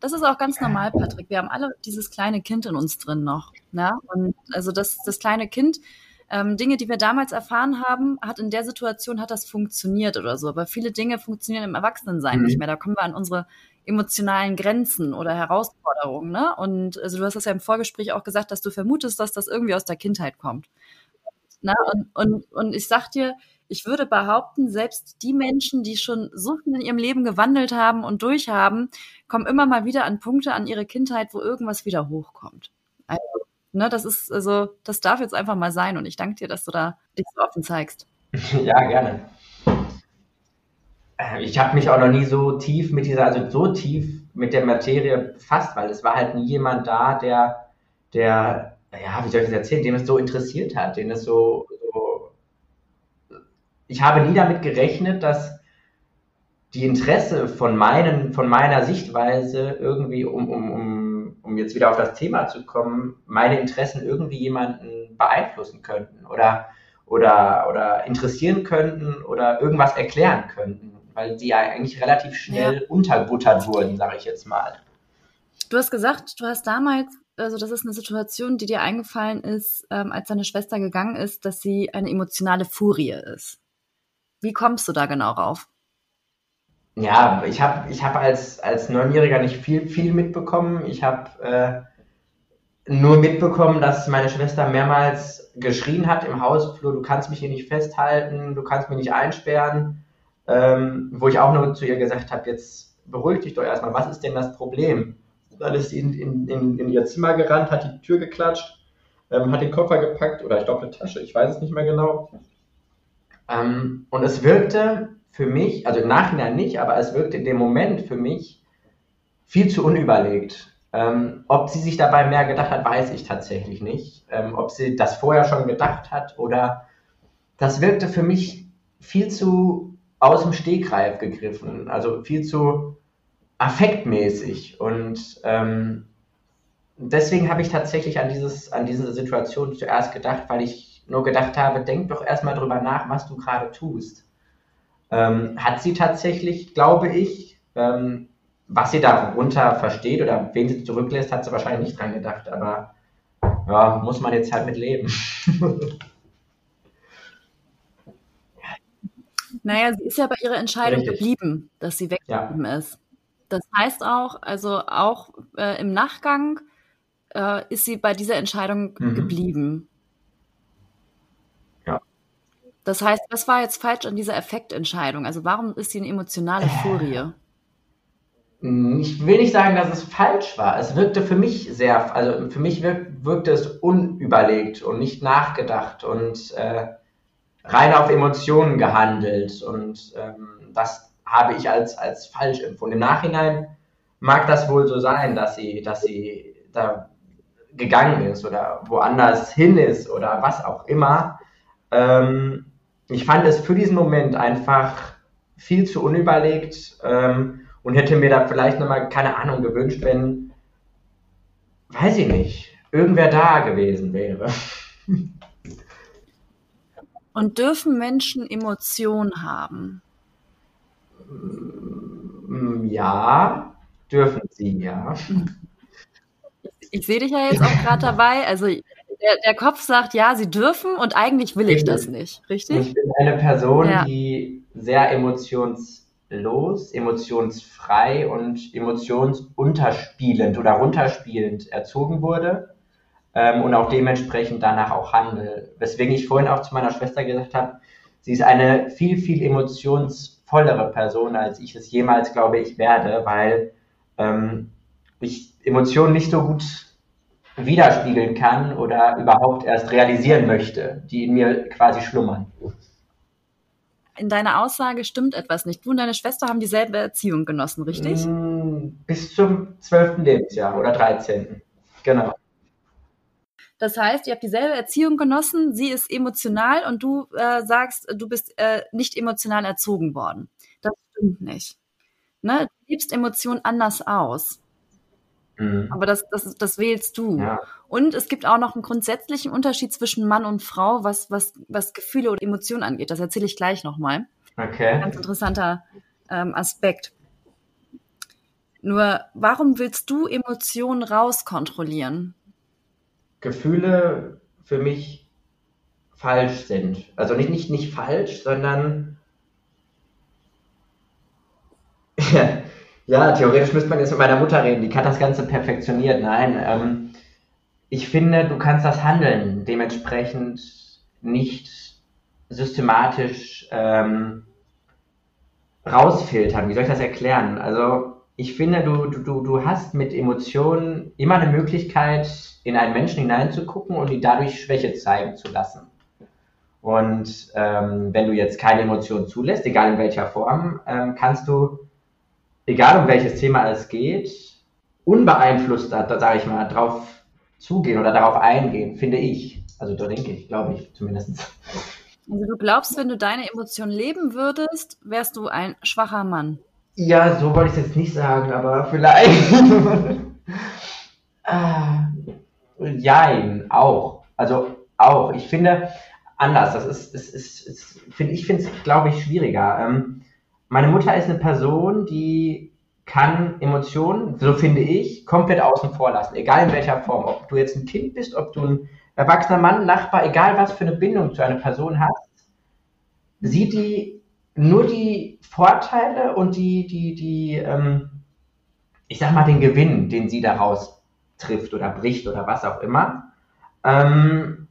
Speaker 3: das ist auch ganz normal, Patrick. Wir haben alle dieses kleine Kind in uns drin noch. Ne? Und also das, das kleine Kind, ähm, Dinge, die wir damals erfahren haben, hat in der Situation hat das funktioniert oder so. Aber viele Dinge funktionieren im Erwachsenensein mhm. nicht mehr. Da kommen wir an unsere emotionalen Grenzen oder Herausforderungen. Ne? Und also du hast das ja im Vorgespräch auch gesagt, dass du vermutest, dass das irgendwie aus der Kindheit kommt. Ne? Und, und, und ich sag dir, ich würde behaupten, selbst die Menschen, die schon so viel in ihrem Leben gewandelt haben und durchhaben, kommen immer mal wieder an Punkte an ihre Kindheit, wo irgendwas wieder hochkommt. Also, ne, das ist, also, das darf jetzt einfach mal sein und ich danke dir, dass du da dich so offen zeigst.
Speaker 4: Ja, gerne. Äh, ich habe mich auch noch nie so tief mit dieser, also so tief mit der Materie befasst, weil es war halt nie jemand da, der, der, ja, wie soll ich das erzählen, den es so interessiert hat, den es so ich habe nie damit gerechnet, dass die Interesse von meinen, von meiner Sichtweise irgendwie, um, um, um, um jetzt wieder auf das Thema zu kommen, meine Interessen irgendwie jemanden beeinflussen könnten oder, oder, oder interessieren könnten oder irgendwas erklären könnten weil die ja eigentlich relativ schnell ja. unterbuttert wurden, sage ich jetzt mal.
Speaker 3: Du hast gesagt, du hast damals, also das ist eine Situation, die dir eingefallen ist, ähm, als deine Schwester gegangen ist, dass sie eine emotionale Furie ist. Wie kommst du da genau rauf?
Speaker 4: Ja, ich habe ich hab als, als Neunjähriger nicht viel, viel mitbekommen. Ich habe äh, nur mitbekommen, dass meine Schwester mehrmals geschrien hat im Hausflur, du kannst mich hier nicht festhalten, du kannst mich nicht einsperren ähm, wo ich auch nur zu ihr gesagt habe, jetzt beruhig dich doch erstmal, was ist denn das Problem? Dann ist sie in, in, in, in ihr Zimmer gerannt, hat die Tür geklatscht, ähm, hat den Koffer gepackt oder ich glaube eine Tasche, ich weiß es nicht mehr genau. Ähm, und es wirkte für mich, also im Nachhinein nicht, aber es wirkte in dem Moment für mich viel zu unüberlegt. Ähm, ob sie sich dabei mehr gedacht hat, weiß ich tatsächlich nicht. Ähm, ob sie das vorher schon gedacht hat oder das wirkte für mich viel zu aus dem Stegreif gegriffen, also viel zu affektmäßig. Und ähm, deswegen habe ich tatsächlich an, dieses, an diese Situation zuerst gedacht, weil ich nur gedacht habe, denk doch erstmal drüber nach, was du gerade tust. Ähm, hat sie tatsächlich, glaube ich, ähm, was sie darunter versteht oder wen sie zurücklässt, hat sie wahrscheinlich nicht dran gedacht, aber ja, muss man jetzt halt mit leben.
Speaker 3: Naja, sie ist ja bei ihrer Entscheidung Richtig. geblieben, dass sie weggeblieben ja. ist. Das heißt auch, also auch äh, im Nachgang äh, ist sie bei dieser Entscheidung mhm. geblieben. Das heißt, was war jetzt falsch an dieser Effektentscheidung? Also warum ist sie eine emotionale Furie?
Speaker 4: Hm, ich will nicht sagen, dass es falsch war. Es wirkte für mich sehr, also für mich wirk, wirkte es unüberlegt und nicht nachgedacht und äh, rein auf Emotionen gehandelt und ähm, das habe ich als, als falsch empfunden. Im Nachhinein mag das wohl so sein, dass sie, dass sie da gegangen ist oder woanders hin ist oder was auch immer. Ähm, ich fand es für diesen Moment einfach viel zu unüberlegt ähm, und hätte mir da vielleicht nochmal, keine Ahnung, gewünscht, wenn, weiß ich nicht, irgendwer da gewesen wäre.
Speaker 3: Und dürfen Menschen Emotionen haben?
Speaker 4: Mm, ja, dürfen sie, ja.
Speaker 3: Ich, ich sehe dich ja jetzt auch gerade dabei. Also der, der, Kopf sagt, ja, sie dürfen und eigentlich will ich das nicht, richtig?
Speaker 4: Ich bin eine Person, ja. die sehr emotionslos, emotionsfrei und emotionsunterspielend oder runterspielend erzogen wurde ähm, und auch dementsprechend danach auch handle. Weswegen ich vorhin auch zu meiner Schwester gesagt habe, sie ist eine viel, viel emotionsvollere Person, als ich es jemals, glaube ich, werde, weil ähm, ich Emotionen nicht so gut widerspiegeln kann oder überhaupt erst realisieren möchte, die in mir quasi schlummern.
Speaker 3: In deiner Aussage stimmt etwas nicht. Du und deine Schwester haben dieselbe Erziehung genossen, richtig?
Speaker 4: Mm, bis zum 12. Lebensjahr oder 13. Genau.
Speaker 3: Das heißt, ihr habt dieselbe Erziehung genossen, sie ist emotional und du äh, sagst, du bist äh, nicht emotional erzogen worden. Das stimmt nicht. Ne? Du lebst Emotionen anders aus. Mhm. Aber das, das, das wählst du. Ja. Und es gibt auch noch einen grundsätzlichen Unterschied zwischen Mann und Frau, was, was, was Gefühle oder Emotionen angeht. Das erzähle ich gleich nochmal. Okay. Ganz interessanter ähm, Aspekt. Nur, warum willst du Emotionen rauskontrollieren?
Speaker 4: Gefühle für mich falsch sind. Also nicht, nicht, nicht falsch, sondern ja, theoretisch müsste man jetzt mit meiner Mutter reden, die hat das Ganze perfektioniert. Nein, ähm, ich finde, du kannst das Handeln dementsprechend nicht systematisch ähm, rausfiltern. Wie soll ich das erklären? Also ich finde, du, du, du hast mit Emotionen immer eine Möglichkeit, in einen Menschen hineinzugucken und die dadurch Schwäche zeigen zu lassen. Und ähm, wenn du jetzt keine Emotionen zulässt, egal in welcher Form, ähm, kannst du, egal um welches Thema es geht, unbeeinflusst, sage ich mal, drauf zugehen oder darauf eingehen, finde ich. Also da denke ich, glaube ich zumindest.
Speaker 3: Also du glaubst, wenn du deine Emotionen leben würdest, wärst du ein schwacher Mann.
Speaker 4: Ja, so wollte ich es jetzt nicht sagen, aber vielleicht. ah, jein, auch. Also auch. Ich finde, anders. Das ist, ist, ist, ist find, ich finde es, glaube ich, schwieriger. Ähm, meine Mutter ist eine Person, die kann Emotionen, so finde ich, komplett außen vor lassen, egal in welcher Form. Ob du jetzt ein Kind bist, ob du ein erwachsener Mann, Nachbar, egal was für eine Bindung zu einer Person hast, sieht die nur die Vorteile und die, die, die, ähm, ich sag mal, den Gewinn, den sie daraus trifft oder bricht oder was auch immer. Ähm,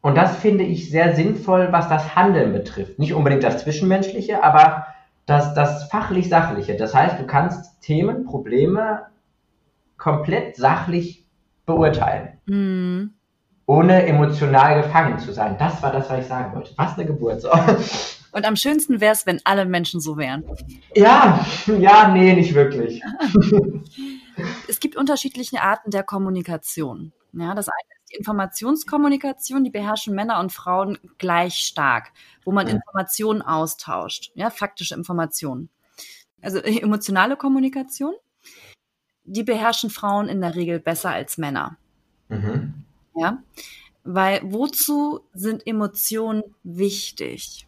Speaker 4: und das finde ich sehr sinnvoll, was das Handeln betrifft. Nicht unbedingt das Zwischenmenschliche, aber das, das fachlich-sachliche. Das heißt, du kannst Themen, Probleme komplett sachlich beurteilen. Mhm. Ohne emotional gefangen zu sein. Das war das, was ich sagen wollte. Was eine Geburt. So.
Speaker 3: Und am schönsten wäre es, wenn alle Menschen so wären.
Speaker 4: Ja, ja, nee, nicht wirklich.
Speaker 3: es gibt unterschiedliche Arten der Kommunikation. Ja, das eine Informationskommunikation, die beherrschen Männer und Frauen gleich stark, wo man Informationen austauscht, ja, faktische Informationen. Also äh, emotionale Kommunikation, die beherrschen Frauen in der Regel besser als Männer. Mhm. Ja, weil wozu sind Emotionen wichtig?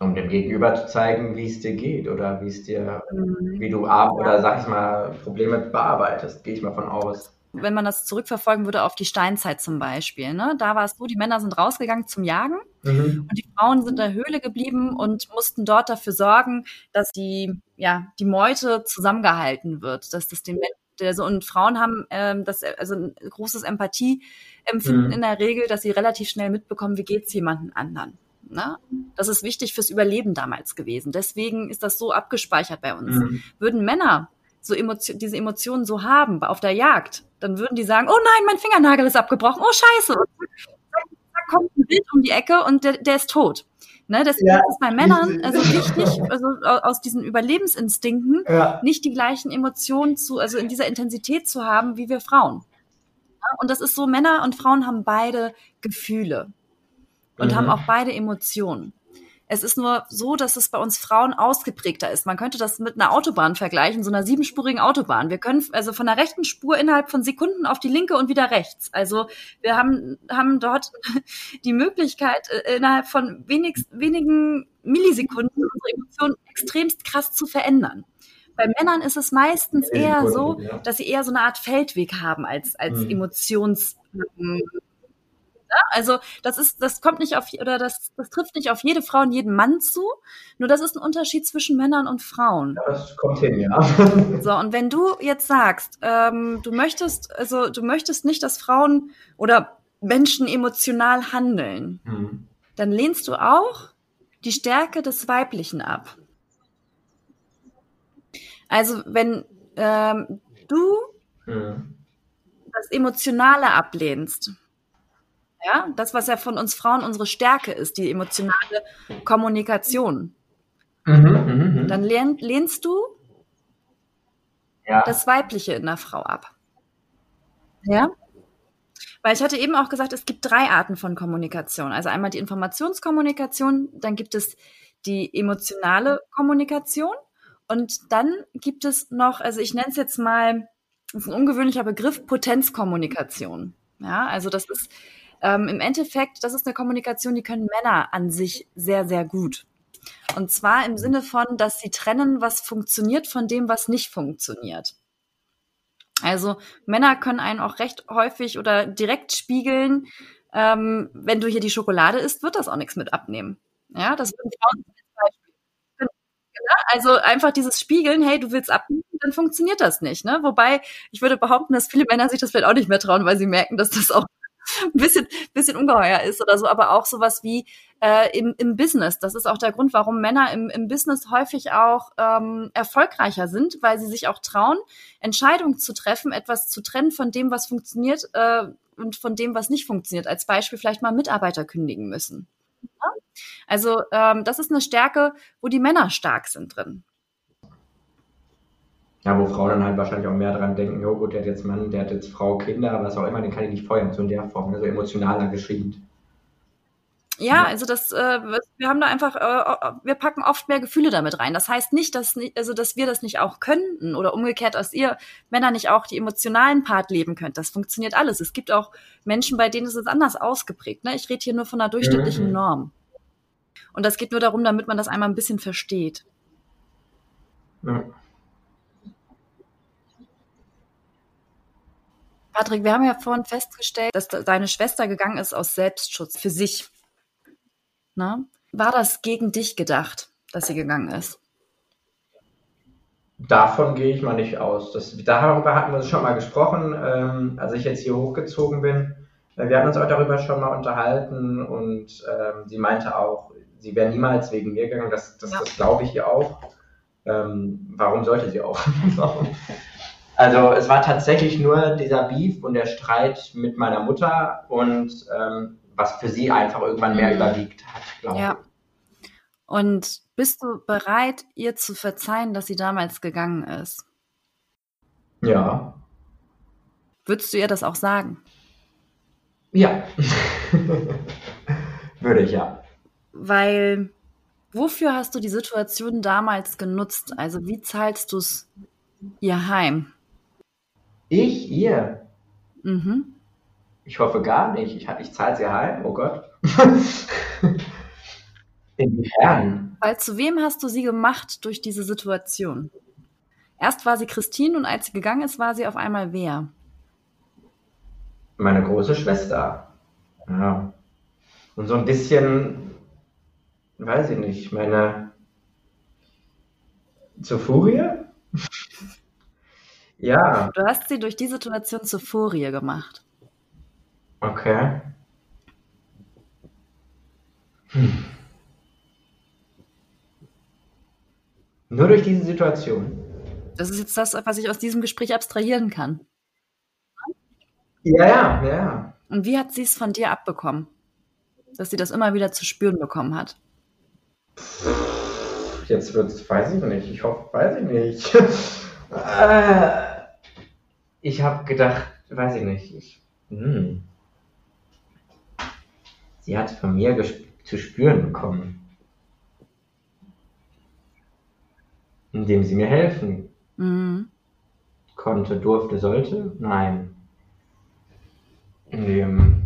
Speaker 4: Um dem Gegenüber zu zeigen, wie es dir geht oder wie es dir, mhm. wie du ab oder sag ich mal Probleme bearbeitest, gehe ich mal von aus
Speaker 3: wenn man das zurückverfolgen würde auf die Steinzeit zum Beispiel, ne? da war es so, die Männer sind rausgegangen zum Jagen mhm. und die Frauen sind in der Höhle geblieben und mussten dort dafür sorgen, dass die, ja, die Meute zusammengehalten wird, dass das den Menschen so, und Frauen haben ähm, das also ein großes Empathieempfinden mhm. in der Regel, dass sie relativ schnell mitbekommen, wie geht's jemanden anderen. Ne? Das ist wichtig fürs Überleben damals gewesen. Deswegen ist das so abgespeichert bei uns. Mhm. Würden Männer so Emotion, diese Emotionen so haben auf der Jagd, dann würden die sagen, oh nein, mein Fingernagel ist abgebrochen, oh scheiße. Da kommt ein Bild um die Ecke und der, der ist tot. Ne, deswegen ja, ist es bei Männern also wichtig, also aus diesen Überlebensinstinkten ja. nicht die gleichen Emotionen zu, also in dieser Intensität zu haben wie wir Frauen. Und das ist so, Männer und Frauen haben beide Gefühle und mhm. haben auch beide Emotionen. Es ist nur so, dass es bei uns Frauen ausgeprägter ist. Man könnte das mit einer Autobahn vergleichen, so einer siebenspurigen Autobahn. Wir können also von der rechten Spur innerhalb von Sekunden auf die linke und wieder rechts. Also wir haben, haben dort die Möglichkeit, äh, innerhalb von wenig, wenigen Millisekunden unsere Emotionen extremst krass zu verändern. Bei Männern ist es meistens eher so, dass sie eher so eine Art Feldweg haben als, als mhm. Emotions, Ne? Also das ist, das kommt nicht auf oder das, das trifft nicht auf jede Frau und jeden Mann zu. Nur das ist ein Unterschied zwischen Männern und Frauen.
Speaker 4: Ja, das kommt hin, ja.
Speaker 3: So und wenn du jetzt sagst, ähm, du möchtest, also du möchtest nicht, dass Frauen oder Menschen emotional handeln, mhm. dann lehnst du auch die Stärke des Weiblichen ab. Also wenn ähm, du mhm. das Emotionale ablehnst, ja, das, was ja von uns Frauen unsere Stärke ist, die emotionale Kommunikation. Mhm, mh, mh. Dann lehn, lehnst du ja. das Weibliche in der Frau ab. Ja? Weil ich hatte eben auch gesagt, es gibt drei Arten von Kommunikation. Also einmal die Informationskommunikation, dann gibt es die emotionale Kommunikation und dann gibt es noch, also ich nenne es jetzt mal, das ist ein ungewöhnlicher Begriff, Potenzkommunikation. Ja, also das ist ähm, Im Endeffekt, das ist eine Kommunikation, die können Männer an sich sehr, sehr gut. Und zwar im Sinne von, dass sie trennen, was funktioniert von dem, was nicht funktioniert. Also Männer können einen auch recht häufig oder direkt spiegeln, ähm, wenn du hier die Schokolade isst, wird das auch nichts mit abnehmen. Ja, das würden Frauen also einfach dieses Spiegeln, hey, du willst abnehmen, dann funktioniert das nicht. Ne? Wobei ich würde behaupten, dass viele Männer sich das vielleicht auch nicht mehr trauen, weil sie merken, dass das auch ein bisschen, bisschen ungeheuer ist oder so, aber auch sowas wie äh, im, im Business. Das ist auch der Grund, warum Männer im, im Business häufig auch ähm, erfolgreicher sind, weil sie sich auch trauen, Entscheidungen zu treffen, etwas zu trennen von dem, was funktioniert äh, und von dem, was nicht funktioniert. Als Beispiel vielleicht mal Mitarbeiter kündigen müssen. Ja? Also ähm, das ist eine Stärke, wo die Männer stark sind drin.
Speaker 4: Ja, wo Frauen dann halt wahrscheinlich auch mehr dran denken, oh gut, der hat jetzt Mann, der hat jetzt Frau, Kinder, was auch immer, den kann ich nicht feuern, so in der Form, also emotionaler geschrieben.
Speaker 3: Ja, also das, äh, wir haben da einfach, äh, wir packen oft mehr Gefühle damit rein. Das heißt nicht, dass, also dass wir das nicht auch könnten oder umgekehrt, dass ihr Männer nicht auch die emotionalen Part leben könnt. Das funktioniert alles. Es gibt auch Menschen, bei denen ist es anders ausgeprägt. Ne? Ich rede hier nur von einer durchschnittlichen mhm. Norm. Und das geht nur darum, damit man das einmal ein bisschen versteht. Ja. Patrick, wir haben ja vorhin festgestellt, dass deine Schwester gegangen ist aus Selbstschutz für sich. Na? War das gegen dich gedacht, dass sie gegangen ist?
Speaker 4: Davon gehe ich mal nicht aus. Das, darüber hatten wir uns schon mal gesprochen, ähm, als ich jetzt hier hochgezogen bin. Äh, wir hatten uns auch darüber schon mal unterhalten und ähm, sie meinte auch, sie wäre niemals wegen mir gegangen. Das, das, ja. das glaube ich ihr auch. Ähm, warum sollte sie auch? Also es war tatsächlich nur dieser Beef und der Streit mit meiner Mutter und ähm, was für sie einfach irgendwann mehr mhm. überwiegt hat, glaube ja. ich.
Speaker 3: Und bist du bereit, ihr zu verzeihen, dass sie damals gegangen ist?
Speaker 4: Ja.
Speaker 3: Würdest du ihr das auch sagen?
Speaker 4: Ja. Würde ich ja.
Speaker 3: Weil, wofür hast du die Situation damals genutzt? Also, wie zahlst du es ihr heim?
Speaker 4: Ich ihr? Mhm. Ich hoffe gar nicht. Ich, ich zahle sie heim. Oh Gott. Inwiefern?
Speaker 3: Weil zu wem hast du sie gemacht durch diese Situation? Erst war sie Christine und als sie gegangen ist, war sie auf einmal wer?
Speaker 4: Meine große Schwester. Ja. Und so ein bisschen, weiß ich nicht, meine zur Furie? Ja.
Speaker 3: Du hast sie durch die Situation zur Furie gemacht.
Speaker 4: Okay. Hm. Nur durch diese Situation.
Speaker 3: Das ist jetzt das, was ich aus diesem Gespräch abstrahieren kann.
Speaker 4: Ja, ja, ja.
Speaker 3: Und wie hat sie es von dir abbekommen? Dass sie das immer wieder zu spüren bekommen hat?
Speaker 4: Jetzt wird's, weiß ich nicht. Ich hoffe, weiß ich nicht. äh, ich habe gedacht, weiß ich nicht, ich, hm, sie hat von mir zu spüren bekommen, indem sie mir helfen mhm. konnte, durfte, sollte, nein, indem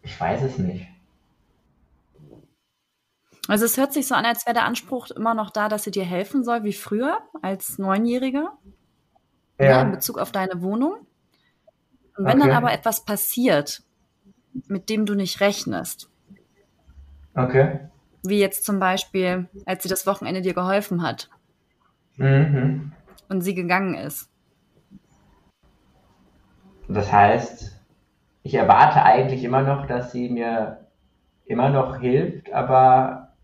Speaker 4: ich weiß es nicht.
Speaker 3: Also es hört sich so an, als wäre der Anspruch immer noch da, dass sie dir helfen soll, wie früher als Neunjähriger ja. in Bezug auf deine Wohnung. Und wenn okay. dann aber etwas passiert, mit dem du nicht rechnest.
Speaker 4: Okay.
Speaker 3: Wie jetzt zum Beispiel, als sie das Wochenende dir geholfen hat. Mhm. Und sie gegangen ist.
Speaker 4: Das heißt, ich erwarte eigentlich immer noch, dass sie mir immer noch hilft, aber,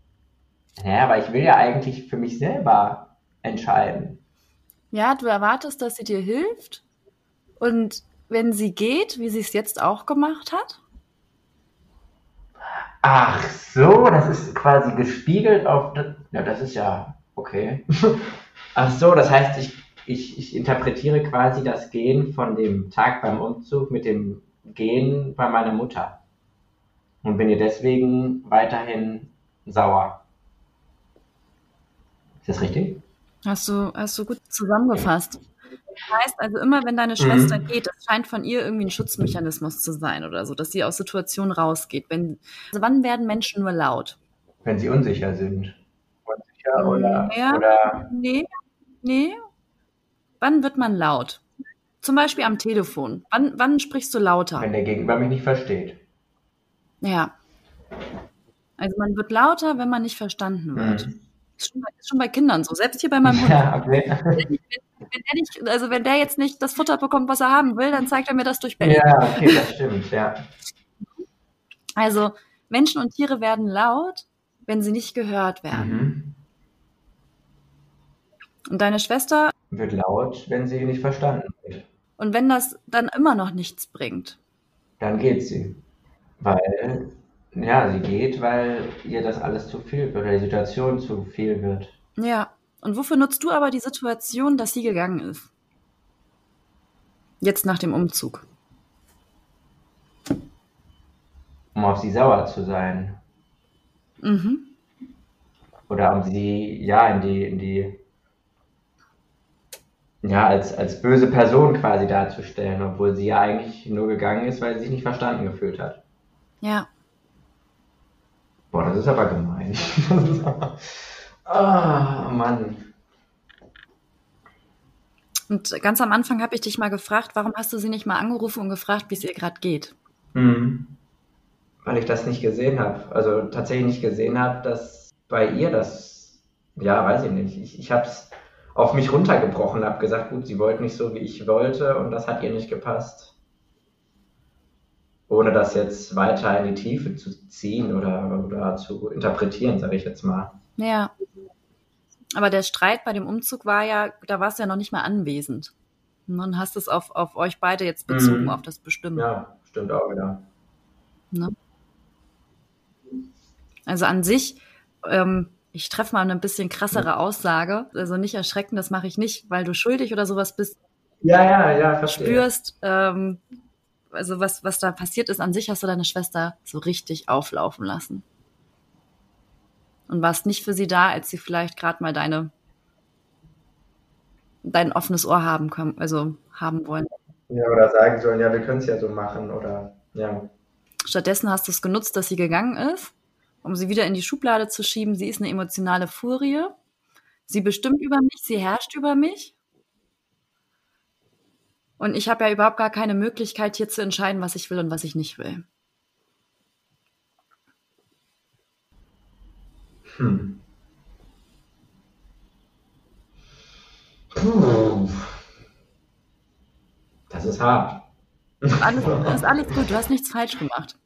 Speaker 4: naja, aber ich will ja eigentlich für mich selber entscheiden.
Speaker 3: Ja, du erwartest, dass sie dir hilft. Und wenn sie geht, wie sie es jetzt auch gemacht hat?
Speaker 4: Ach so, das ist quasi gespiegelt auf. Ja, das ist ja okay. Ach so, das heißt, ich, ich, ich interpretiere quasi das Gehen von dem Tag beim Umzug mit dem Gehen bei meiner Mutter. Und bin ihr deswegen weiterhin sauer. Ist das richtig?
Speaker 3: Hast du, hast du gut zusammengefasst. Das heißt also immer, wenn deine Schwester mhm. geht, das scheint von ihr irgendwie ein Schutzmechanismus zu sein oder so, dass sie aus Situationen rausgeht. Wenn, also wann werden Menschen nur laut?
Speaker 4: Wenn sie unsicher sind. Unsicher oder,
Speaker 3: ja.
Speaker 4: oder
Speaker 3: Nee, nee. Wann wird man laut? Zum Beispiel am Telefon. Wann, wann sprichst du lauter?
Speaker 4: wenn der Gegenüber mich nicht versteht.
Speaker 3: Ja. Also man wird lauter, wenn man nicht verstanden wird.
Speaker 4: Mhm.
Speaker 3: Ist, schon bei, ist schon bei Kindern so. Selbst hier bei meinem Hund.
Speaker 4: Ja, okay.
Speaker 3: Wenn der, nicht, also wenn der jetzt nicht das Futter bekommt, was er haben will, dann zeigt er mir das durch Bällen.
Speaker 4: ja, okay, das stimmt, ja.
Speaker 3: Also Menschen und Tiere werden laut, wenn sie nicht gehört werden.
Speaker 4: Mhm.
Speaker 3: Und deine Schwester,
Speaker 4: Wird laut, wenn sie nicht verstanden wird.
Speaker 3: und wenn das dann immer noch nichts bringt.
Speaker 4: Dann geht sie. Weil, ja, sie geht, weil ihr das alles zu viel wird, oder die Situation zu viel wird.
Speaker 3: Ja. Und wofür nutzt du aber die Situation, dass sie gegangen ist? Jetzt nach dem Umzug.
Speaker 4: Um auf sie sauer zu sein.
Speaker 3: Mhm.
Speaker 4: Oder um sie, ja, in die, in die, ja, als, als böse Person quasi darzustellen, obwohl sie ja eigentlich nur gegangen ist, weil sie sich nicht verstanden gefühlt hat.
Speaker 3: Ja.
Speaker 4: Boah, das ist aber gemein. Ist aber, ah, Mann.
Speaker 3: Und ganz am Anfang habe ich dich mal gefragt, warum hast du sie nicht mal angerufen und gefragt, wie es ihr gerade geht?
Speaker 4: Mhm. Weil ich das nicht gesehen habe. Also tatsächlich nicht gesehen habe, dass bei ihr das, ja, weiß ich nicht. Ich, ich habe es auf mich runtergebrochen, habe gesagt, gut, sie wollte nicht so, wie ich wollte und das hat ihr nicht gepasst. Ohne das jetzt weiter in die Tiefe zu ziehen oder, oder zu interpretieren, sage ich jetzt mal.
Speaker 3: Ja. Aber der Streit bei dem Umzug war ja, da warst du ja noch nicht mal anwesend. Und dann hast du es auf, auf euch beide jetzt bezogen,
Speaker 4: Mhm.
Speaker 3: auf das Bestimmen.
Speaker 4: Ja, stimmt auch wieder.
Speaker 3: Ne? Also an sich, ähm, ich treffe mal eine bisschen krassere Aussage. Also nicht erschrecken, das mache ich nicht, weil du schuldig oder sowas bist,
Speaker 4: Ja, ja, ja, verstehe.
Speaker 3: spürst. Ähm, also was, was da passiert ist, an sich hast du deine Schwester so richtig auflaufen lassen. Und warst nicht für sie da, als sie vielleicht gerade mal deine dein offenes Ohr haben können, also haben wollen.
Speaker 4: Ja, oder sagen sollen, ja, wir können es ja so machen oder, ja.
Speaker 3: Stattdessen hast du es genutzt, dass sie gegangen ist, um sie wieder in die Schublade zu schieben. Sie ist eine emotionale Furie. Sie bestimmt über mich, sie herrscht über mich. Und ich habe ja überhaupt gar keine Möglichkeit, hier zu entscheiden, was ich will und was ich nicht will.
Speaker 4: Hm. Puh. Das ist hart.
Speaker 3: Alles, das ist alles gut, du hast nichts falsch gemacht.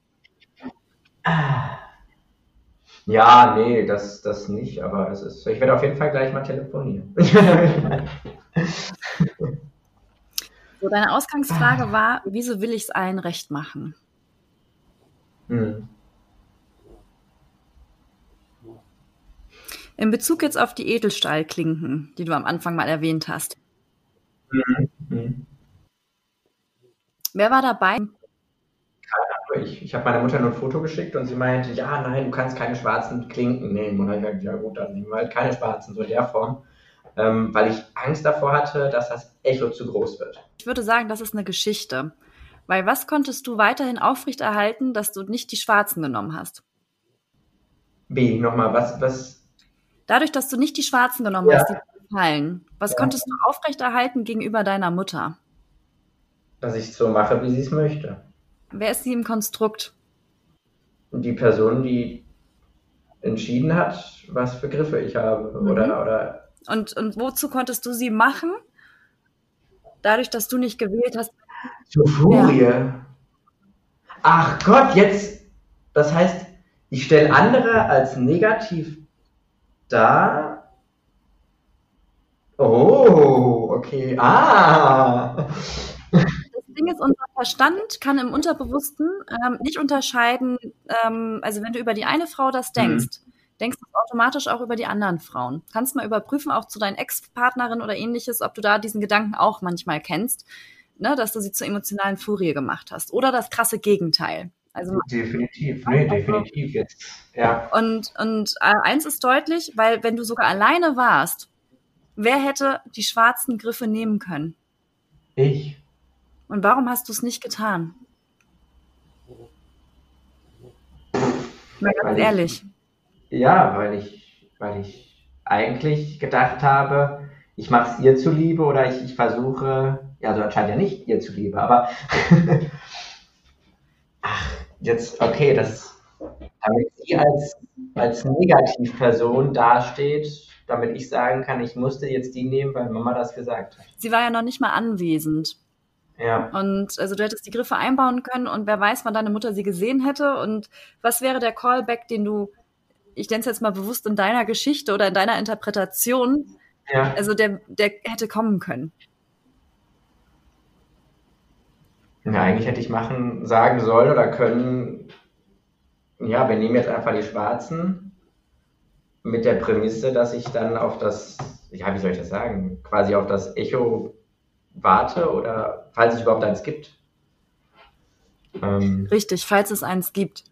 Speaker 4: Ja, nee, das, das nicht, aber es ist. Ich werde auf jeden Fall gleich mal telefonieren.
Speaker 3: So, deine Ausgangsfrage war, wieso will ich es allen recht machen?
Speaker 4: hm.
Speaker 3: In Bezug jetzt auf die Edelstahlklinken, die du am Anfang mal erwähnt hast.
Speaker 4: Hm.
Speaker 3: Wer war dabei?
Speaker 4: Ich, ich habe meiner Mutter nur ein Foto geschickt und sie meinte, ja, nein, du kannst keine schwarzen Klinken nehmen. Und dann habe ich gesagt, ja gut, dann nehmen wir halt keine schwarzen, so in der Form. Ähm, weil ich Angst davor hatte, dass das Echo zu groß wird.
Speaker 3: Ich würde sagen, das ist eine Geschichte. Weil was konntest du weiterhin aufrechterhalten, dass du nicht die Schwarzen genommen hast?
Speaker 4: Wie, nochmal, was, was,
Speaker 3: Dadurch, dass du nicht die Schwarzen genommen
Speaker 4: Ja.
Speaker 3: hast, die fallen, was
Speaker 4: Ja.
Speaker 3: konntest du aufrechterhalten gegenüber deiner Mutter?
Speaker 4: dass ich so mache, wie sie es möchte.
Speaker 3: Wer ist sie im Konstrukt?
Speaker 4: die Person, die entschieden hat, was für Griffe ich habe.
Speaker 3: Mhm.
Speaker 4: Oder, oder
Speaker 3: Und, und wozu konntest du sie machen? Dadurch, dass du nicht gewählt hast.
Speaker 4: zur Furie. Ach Gott, jetzt. Das heißt, ich stelle andere als negativ dar. Oh, okay. Ah.
Speaker 3: Das Ding ist, unser Verstand kann im Unterbewussten ähm, nicht unterscheiden, ähm, also wenn du über die eine Frau das denkst, denkst du automatisch auch über die anderen Frauen. Kannst mal überprüfen, auch zu deinen Ex-Partnerin oder ähnliches, ob du da diesen Gedanken auch manchmal kennst, ne, dass du sie zur emotionalen Furie gemacht hast. Oder das krasse Gegenteil. Also
Speaker 4: Definitiv. Nee, definitiv jetzt. Ja.
Speaker 3: Und, und äh, eins ist deutlich, weil wenn du sogar alleine warst, wer hätte die schwarzen Griffe nehmen können?
Speaker 4: Ich.
Speaker 3: Und warum hast du es nicht getan? Mal ganz
Speaker 4: ich-
Speaker 3: ehrlich.
Speaker 4: Ja, weil ich, weil ich eigentlich gedacht habe, ich mache es ihr zuliebe oder ich, ich versuche, ja, so anscheinend ja nicht ihr zuliebe, aber ach, jetzt, okay, das, damit sie als, als Negativperson dasteht, damit ich sagen kann, ich musste jetzt die nehmen, weil Mama das gesagt hat.
Speaker 3: Sie war ja noch nicht mal anwesend.
Speaker 4: Ja.
Speaker 3: Und also du hättest die Griffe einbauen können und wer weiß, wann deine Mutter sie gesehen hätte und was wäre der Callback, den du, ich nenne es jetzt mal bewusst in deiner Geschichte oder in deiner Interpretation,
Speaker 4: ja.
Speaker 3: also der, der hätte kommen können.
Speaker 4: Ja, eigentlich hätte ich machen, sagen sollen oder können, ja, wir nehmen jetzt einfach die Schwarzen mit der Prämisse, dass ich dann auf das, ja, wie soll ich das sagen, quasi auf das Echo warte oder falls es überhaupt eins gibt.
Speaker 3: Ähm, Richtig, falls es eins gibt.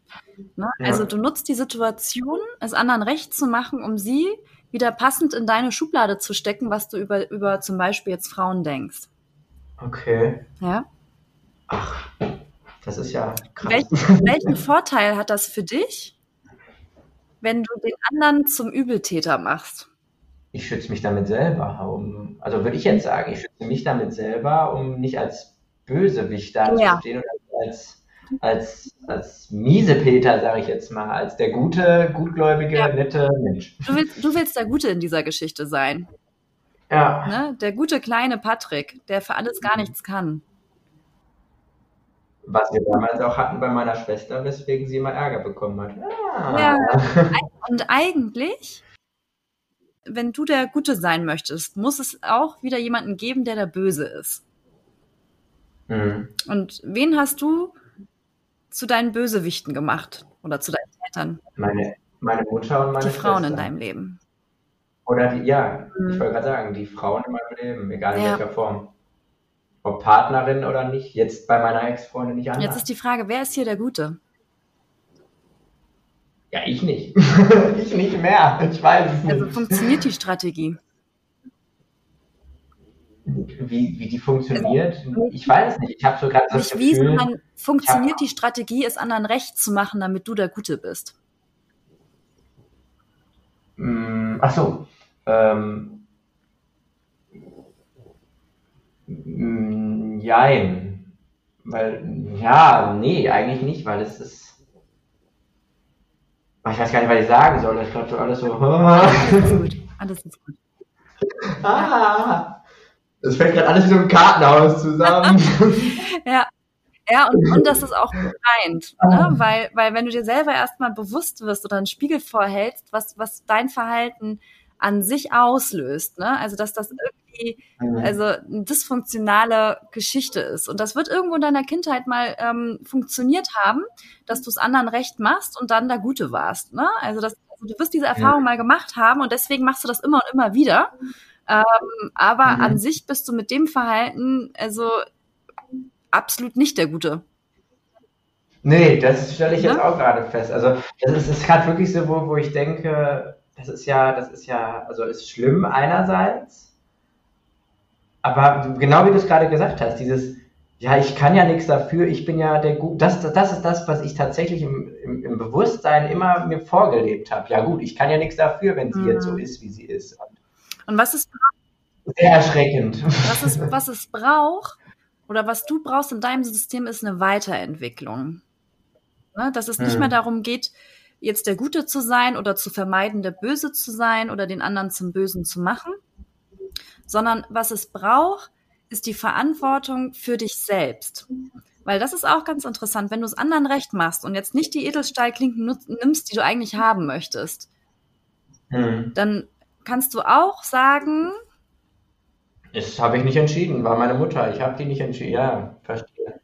Speaker 3: Ne? Ja. Also du nutzt die Situation, es anderen recht zu machen, um sie wieder passend in deine Schublade zu stecken, was du über, über zum Beispiel jetzt Frauen denkst.
Speaker 4: Okay.
Speaker 3: Ja.
Speaker 4: Ach, das ist ja krass.
Speaker 3: Welchen, welchen Vorteil hat das für dich, wenn du den anderen zum Übeltäter machst?
Speaker 4: Ich schütze mich damit selber. Um, also würde ich jetzt sagen, ich schütze mich damit selber, um nicht als Bösewicht dazustehen ja. oder als, als, als Miesepeter, sage ich jetzt mal, als der gute, gutgläubige, ja. nette Mensch.
Speaker 3: Du willst, du willst der Gute in dieser Geschichte sein.
Speaker 4: Ja.
Speaker 3: Ne? Der gute kleine Patrick, der für alles gar nichts kann.
Speaker 4: Was wir damals auch hatten bei meiner Schwester, weswegen sie immer Ärger bekommen hat.
Speaker 3: Ah. Ja, und eigentlich, wenn du der Gute sein möchtest, muss es auch wieder jemanden geben, der der Böse ist.
Speaker 4: Mhm.
Speaker 3: Und wen hast du zu deinen Bösewichten gemacht? Oder zu deinen Eltern?
Speaker 4: Meine, meine Mutter und meine
Speaker 3: Die Frauen
Speaker 4: Schwester.
Speaker 3: in deinem Leben.
Speaker 4: Oder die, ja, mhm. ich wollte gerade sagen, die Frauen in meinem Leben, egal in ja. welcher Form ob Partnerin oder nicht. Jetzt bei meiner Ex-Freundin nicht anders.
Speaker 3: Jetzt ist die Frage, wer ist hier der Gute?
Speaker 4: Ja, ich nicht. ich nicht mehr. Ich weiß es nicht.
Speaker 3: Also funktioniert die Strategie?
Speaker 4: Wie, wie die funktioniert? Ich weiß es nicht. Ich habe so gerade das
Speaker 3: Gefühl... Wie, sondern funktioniert die Strategie, es anderen recht zu machen, damit du der Gute bist?
Speaker 4: Mm, ach so. Ähm, Mm, jein. Weil, ja, nee, eigentlich nicht, weil es ist. Ich weiß gar nicht, was ich sagen soll. Ich glaube, so alles so.
Speaker 3: Alles ist gut. Alles ist gut.
Speaker 4: Ah, das fällt gerade alles wie so ein Kartenhaus zusammen.
Speaker 3: ja. Ja, und, und das ist auch gemeint, ne? weil, weil wenn du dir selber erstmal bewusst wirst oder einen Spiegel vorhältst, was, was dein Verhalten an sich auslöst, ne? also dass das irgendwie irgendwie mhm. also eine dysfunktionale Geschichte ist. Und das wird irgendwo in deiner Kindheit mal ähm, funktioniert haben, dass du es anderen recht machst und dann der Gute warst. Ne? Also, das, also du wirst diese Erfahrung ja. mal gemacht haben und deswegen machst du das immer und immer wieder. Ähm, aber mhm. an sich bist du mit dem Verhalten also absolut nicht der Gute.
Speaker 4: Nee, das stelle ich jetzt auch gerade fest. Also das ist, ist gerade wirklich so, wo, wo ich denke, das ist ja, das ist ja, also ist schlimm einerseits, aber genau wie du es gerade gesagt hast, dieses, ja, ich kann ja nichts dafür, ich bin ja der Gut, das, das ist das, was ich tatsächlich im, im, im Bewusstsein immer mir vorgelebt habe. Ja gut, ich kann ja nichts dafür, wenn sie mhm. jetzt so ist, wie sie ist.
Speaker 3: Und was ist
Speaker 4: sehr erschreckend.
Speaker 3: Was, ist, was es braucht oder was du brauchst in deinem System ist eine Weiterentwicklung. Ne? Dass es nicht mhm. mehr darum geht, jetzt der Gute zu sein oder zu vermeiden, der Böse zu sein oder den anderen zum Bösen zu machen, sondern was es braucht, ist die Verantwortung für dich selbst. Weil das ist auch ganz interessant, wenn du es anderen recht machst und jetzt nicht die Edelstahlklinken nimmst, die du eigentlich haben möchtest,
Speaker 4: hm.
Speaker 3: dann kannst du auch sagen.
Speaker 4: Das habe ich nicht entschieden, war meine Mutter. Ich habe die nicht entschieden. Ja, verstehe.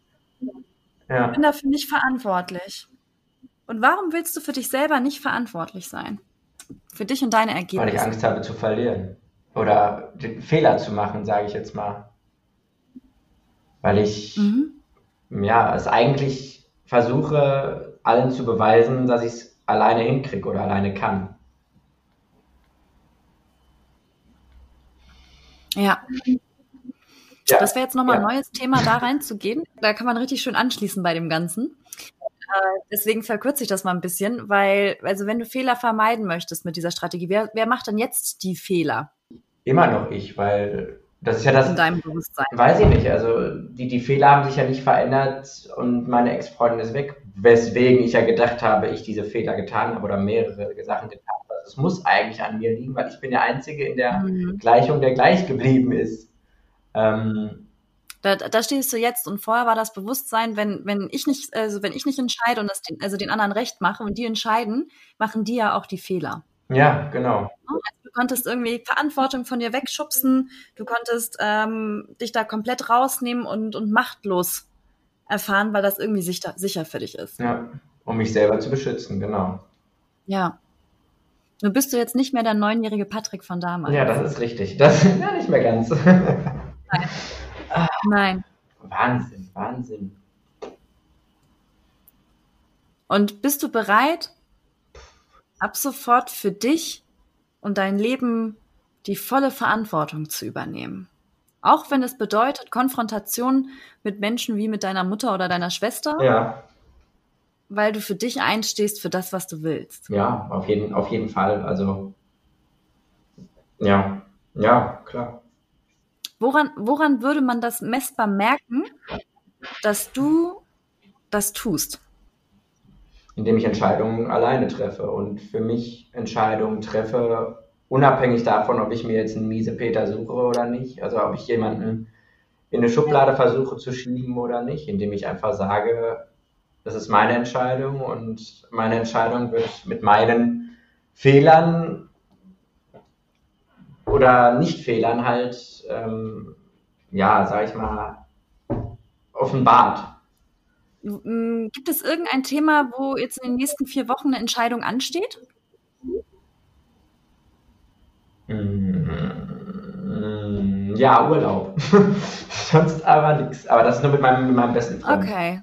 Speaker 3: Ja. Ich bin dafür nicht verantwortlich. Und warum willst du für dich selber nicht verantwortlich sein? Für dich und deine Ergebnisse?
Speaker 4: Weil ich Angst habe zu verlieren oder Fehler zu machen, sage ich jetzt mal. Weil ich mhm. ja es eigentlich versuche, allen zu beweisen, dass ich es alleine hinkriege oder alleine kann.
Speaker 3: Ja. ja. Das wäre jetzt nochmal ja. ein neues Thema, da reinzugehen. Da kann man richtig schön anschließen bei dem Ganzen. deswegen verkürze ich das mal ein bisschen, weil, also wenn du Fehler vermeiden möchtest mit dieser Strategie, wer, wer macht dann jetzt die Fehler?
Speaker 4: Immer noch ich, weil das ist ja das.
Speaker 3: In deinem Bewusstsein.
Speaker 4: Weiß ich nicht. Also die, die Fehler haben sich ja nicht verändert und meine Ex-Freundin ist weg, weswegen ich ja gedacht habe, ich diese Fehler getan habe oder mehrere Sachen getan es muss eigentlich an mir liegen, weil ich bin der Einzige in der mhm. Gleichung, der gleich geblieben ist. Ähm,
Speaker 3: da, da stehst du jetzt und vorher war das Bewusstsein, wenn, wenn ich nicht, also wenn ich nicht entscheide und das den, also den anderen recht mache und die entscheiden, machen die ja auch die Fehler.
Speaker 4: Ja, genau.
Speaker 3: Also du konntest irgendwie Verantwortung von dir wegschubsen, du konntest ähm, dich da komplett rausnehmen und, und machtlos erfahren, weil das irgendwie sicher, sicher für dich ist.
Speaker 4: Ja, um mich selber zu beschützen, genau.
Speaker 3: Ja. Nur bist du jetzt nicht mehr der neunjährige Patrick von damals.
Speaker 4: Ja, das ist richtig. Das ist ja nicht mehr ganz.
Speaker 3: Nein. Nein.
Speaker 4: Wahnsinn, Wahnsinn.
Speaker 3: Und bist du bereit, ab sofort für dich und dein Leben die volle Verantwortung zu übernehmen. Auch wenn es bedeutet Konfrontation mit Menschen wie mit deiner Mutter oder deiner Schwester.
Speaker 4: Ja.
Speaker 3: Weil du für dich einstehst für das, was du willst.
Speaker 4: Ja, auf jeden, auf jeden Fall. Also, ja, ja, klar.
Speaker 3: Woran, woran würde man das messbar merken, dass du das tust?
Speaker 4: indem ich Entscheidungen alleine treffe und für mich Entscheidungen treffe, unabhängig davon, ob ich mir jetzt einen miese Peter suche oder nicht, also ob ich jemanden in eine Schublade versuche zu schieben oder nicht, indem ich einfach sage, das ist meine Entscheidung und meine Entscheidung wird mit meinen Fehlern oder Nicht-Fehlern halt, ähm, ja, sag ich mal, offenbart.
Speaker 3: Hm, gibt es irgendein Thema, wo jetzt in den nächsten vier Wochen eine Entscheidung ansteht?
Speaker 4: Hm, ja, Urlaub. Sonst aber nichts. Aber das ist nur mit meinem, mit meinem besten Freund.
Speaker 3: Okay.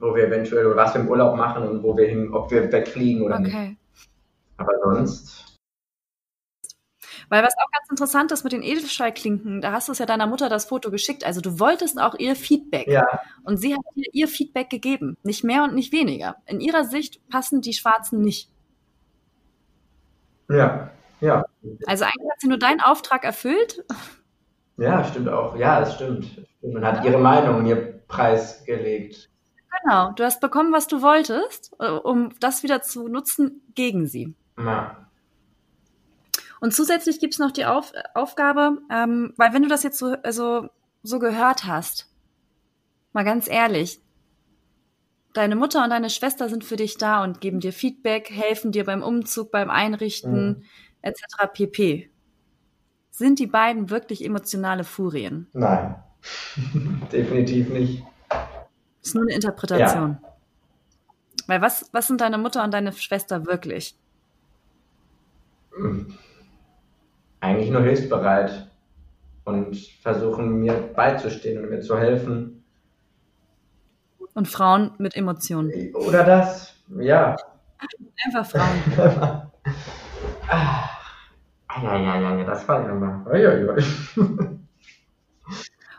Speaker 4: Wo wir eventuell was wir im Urlaub machen und wo wir hin, ob wir wegfliegen oder okay. nicht. Aber sonst
Speaker 3: weil was auch ganz interessant ist mit den Edelstahlklinken, da hast du es ja deiner Mutter das Foto geschickt. Also du wolltest auch ihr Feedback.
Speaker 4: Ja.
Speaker 3: Und sie hat dir ihr Feedback gegeben. Nicht mehr und nicht weniger. In ihrer Sicht passen die Schwarzen nicht.
Speaker 4: Ja, ja.
Speaker 3: Also eigentlich hat sie nur deinen Auftrag erfüllt.
Speaker 4: Ja, stimmt auch. Ja, es stimmt. Man hat ihre Meinung, ihr Preis gelegt.
Speaker 3: Genau, du hast bekommen, was du wolltest, um das wieder zu nutzen gegen sie.
Speaker 4: Ja.
Speaker 3: Und zusätzlich gibt's noch die Auf Aufgabe, ähm, weil wenn du das jetzt so, also, so gehört hast, mal ganz ehrlich, deine Mutter und deine Schwester sind für dich da und geben dir Feedback, helfen dir beim Umzug, beim Einrichten mhm. etc. pp. Sind die beiden wirklich emotionale Furien?
Speaker 4: Nein, definitiv nicht.
Speaker 3: Ist nur eine Interpretation. Ja. Weil was, was sind deine Mutter und deine Schwester wirklich?
Speaker 4: Mhm eigentlich nur hilfsbereit und versuchen mir beizustehen und mir zu helfen.
Speaker 3: Und Frauen mit Emotionen.
Speaker 4: Oder das, ja.
Speaker 3: Einfach Frauen.
Speaker 4: ah, ja, ja, ja, das war ja mal.